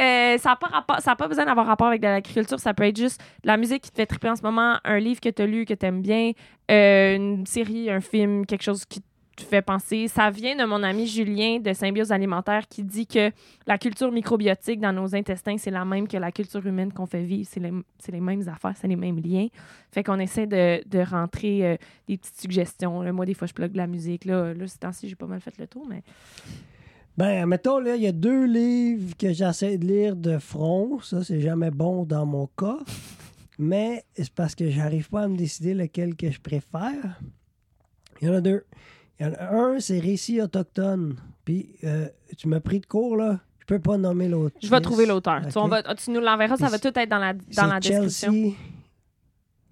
Euh, ça n'a pas, rapport- ça a pas besoin d'avoir rapport avec de l'agriculture. Ça peut être juste de la musique qui te fait triper en ce moment, un livre que tu as lu, que tu aimes bien, euh, une série, un film, quelque chose qui te fait penser. Ça vient de mon ami Julien de Symbiose Alimentaire qui dit que la culture microbiotique dans nos intestins, c'est la même que la culture humaine qu'on fait vivre. C'est les, les mêmes affaires, c'est les mêmes liens. Fait qu'on essaie de, de rentrer euh, des petites suggestions. Moi, des fois, je plug de la musique. Là, là ce temps-ci, j'ai pas mal fait le tour, mais Ben, mettons, là, il y a deux livres que j'essaie de lire de front. Ça, c'est jamais bon dans mon cas. Mais c'est parce que j'arrive pas à me décider lequel que je préfère. Il y en a deux. Il y en a un, c'est Récits autochtones. Puis, euh, tu m'as pris de cours, là. Je peux pas nommer l'autre. je vais trouver l'auteur. Tu, on va- tu nous l'enverras, ça va tout être dans la, dans la description. Chelsea.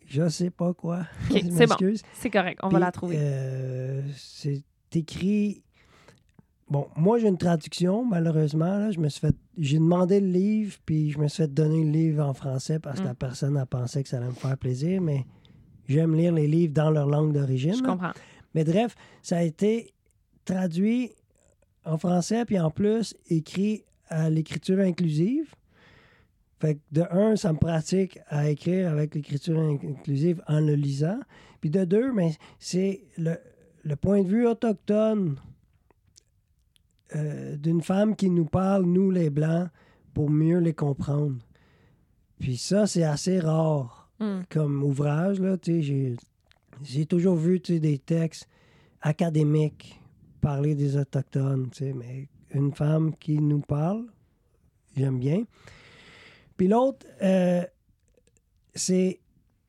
Je sais pas quoi. Ok, Je c'est bon. C'est correct, on Puis, va la trouver. euh, c'est écrit. Bon, moi, j'ai une traduction, malheureusement. là. je me suis fait. J'ai demandé le livre, puis je me suis fait donner le livre en français parce que Mm. la personne a pensé que ça allait me faire plaisir, mais j'aime lire les livres dans leur langue d'origine. je là. Mais bref, ça a été traduit en français, puis en plus écrit à l'écriture inclusive. Fait que de un, ça me pratique à écrire avec l'écriture in- inclusive en le lisant. Puis de deux, mais c'est le, le point de vue autochtone euh, d'une femme qui nous parle, nous les Blancs, pour mieux les comprendre. Puis ça, c'est assez rare Hmm. comme ouvrage. Là, j'ai, j'ai toujours vu tu sais, des textes académiques parler des Autochtones, tu sais, mais une femme qui nous parle, j'aime bien. Puis l'autre, euh, c'est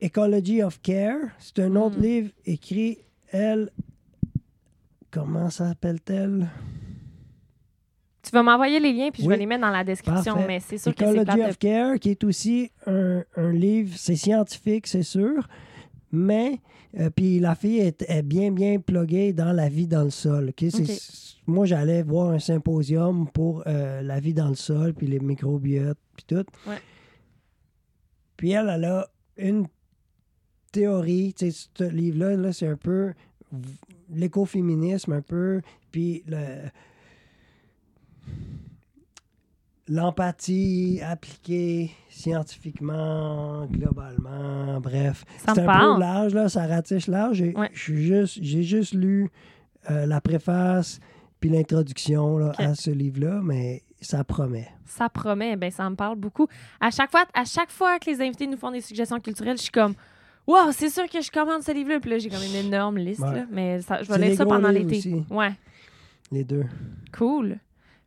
Ecology of Care. C'est un autre Mm. livre écrit, elle, comment s'appelle-t-elle? Tu vas m'envoyer les liens, puis je vais les mettre dans la description, Parfait. mais c'est sûr que c'est Ecology of Care, qui est aussi un, un livre, c'est scientifique, c'est sûr, mais euh, puis la fille est, est bien, bien pluguée dans la vie dans le sol. Moi, j'allais voir un symposium pour euh, la vie dans le sol, puis les microbiotes, puis tout. Ouais. Puis elle, elle a une théorie, tu sais, ce livre-là, là, c'est un peu l'écoféminisme, un peu, puis le l'empathie appliquée scientifiquement, globalement, bref. Ça C'est me un parle. peu large, là, ça ratisse large. J'ai Ouais. juste, j'ai juste lu euh, la préface puis l'introduction à ce livre-là, mais ça promet. Ça promet, ben ça me parle beaucoup. À chaque fois, à chaque fois que les invités nous font des suggestions culturelles, je suis comme Wow, c'est sûr que je commande ce livre-là. Puis là, j'ai comme une énorme liste. Ouais. là. Mais ça, je vais lire ça pendant l'été. Ouais, Les deux. cool.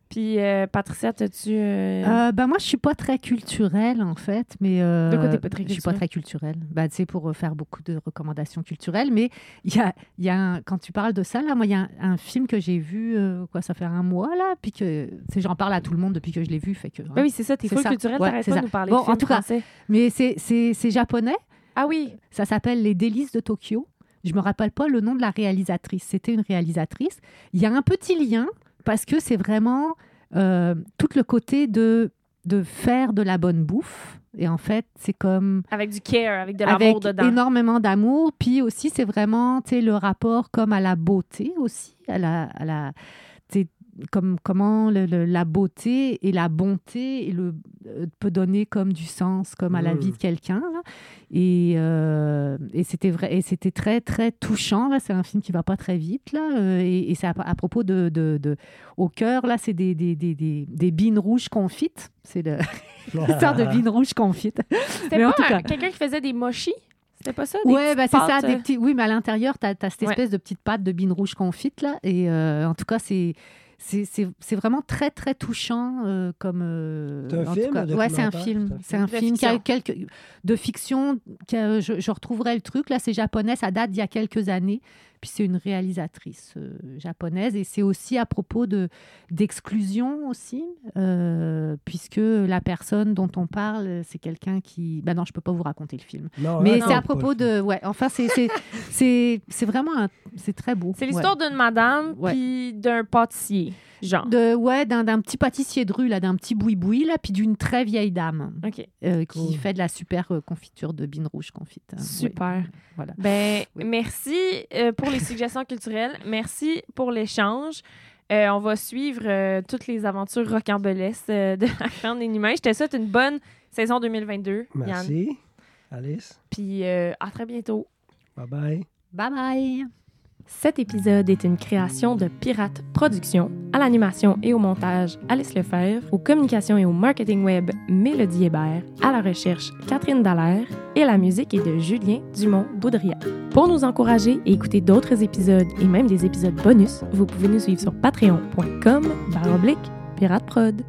Puis, euh, Patricia, t'as-tu. euh, Euh, ben moi, je suis pas très culturelle, en fait. Mais, euh, De quoi t'es pas très Je suis pas culturelle? très culturelle. Ben, tu sais, pour euh, faire beaucoup de recommandations culturelles. Mais il y a, y a un- quand tu parles de ça, là, moi, il y a un, un film que j'ai vu, euh, quoi, ça fait un mois, là. Puis que, j'en parle à tout le monde depuis que je l'ai vu. Fait que, hein. Ben oui, c'est ça, t'es ça. culturelle, Ouais, t'arrêtes pas ça. de nous parler Bon, de en tout cas, français. Mais c'est- c'est c'est japonais. Ah oui, Ça s'appelle Les délices de Tokyo. Je me rappelle pas le nom de la réalisatrice. C'était une réalisatrice. Il y a un petit lien parce que c'est vraiment euh, tout le côté de, de faire de la bonne bouffe. Et en fait, c'est comme avec du care, avec de l'amour dedans. énormément d'amour. Puis aussi, c'est vraiment tu sais, le rapport comme à la beauté aussi, à la, à comme comment le- le- la beauté et la bonté et le, euh, peut donner comme du sens comme à la Mm. vie de quelqu'un. Et, euh, et c'était vrai, et c'était très très touchant. Là, c'est un film qui va pas très vite là, euh, et, et c'est à, à propos de, de, de- au cœur là, c'est des des, des, des, des bines rouges confites. C'est le- l'histoire de bines rouges confites. C'était pas tout un- cas- quelqu'un qui faisait des mochis? C'était pas ça? des Ouais, bah, c'est ça. pâtes, Des petits... Oui, mais à l'intérieur, tu as, cette Ouais. espèce de petite pâte de bine rouge confite. Là, et euh, en tout cas, c'est. C'est vraiment très, très touchant euh, comme. euh, C'est un film cas. un Ouais, c'est un documentaire? film. C'est un film. De film qui a fiction. quelques. de fiction. qui a- je, je retrouverai le truc. Là, c'est japonais. Ça date d'il y a quelques années. Puis c'est une réalisatrice euh, japonaise. Et c'est aussi à propos de d'exclusion aussi. euh, puisque la personne dont on parle, c'est quelqu'un qui. Ben non, je peux pas vous raconter le film. Non, Mais c'est non, à propos de. Ouais, enfin, c'est- c'est- c'est c'est vraiment. un- C'est très beau. C'est Ouais. l'histoire d'une madame Ouais. puis d'un pâtissier. Genre. De, ouais, d'un d'un petit pâtissier de rue, là, d'un petit boui-boui, là, puis d'une très vieille dame OK. euh, Cool. qui fait de la super euh, confiture de bine rouge confite. Euh, Super. oui, voilà. Ben, Oui. merci euh, pour les suggestions culturelles. Merci pour l'échange. Euh, on va suivre euh, toutes les aventures rocambolesques euh, de la Grande Inhumain. Je te souhaite une bonne saison 2022, Yann. Merci. Alice. Puis euh, à très bientôt. Bye bye. Bye bye! Cet épisode est une création de Pirate Productions, à l'animation et au montage Alice Lefebvre, aux communications et au marketing web Mélodie Hébert, à la recherche Catherine Dallaire et la musique est de Julien Dumont-Boudria. Pour nous encourager et écouter d'autres épisodes et même des épisodes bonus, vous pouvez nous suivre sur patreon.com baroblique Pirate Prod.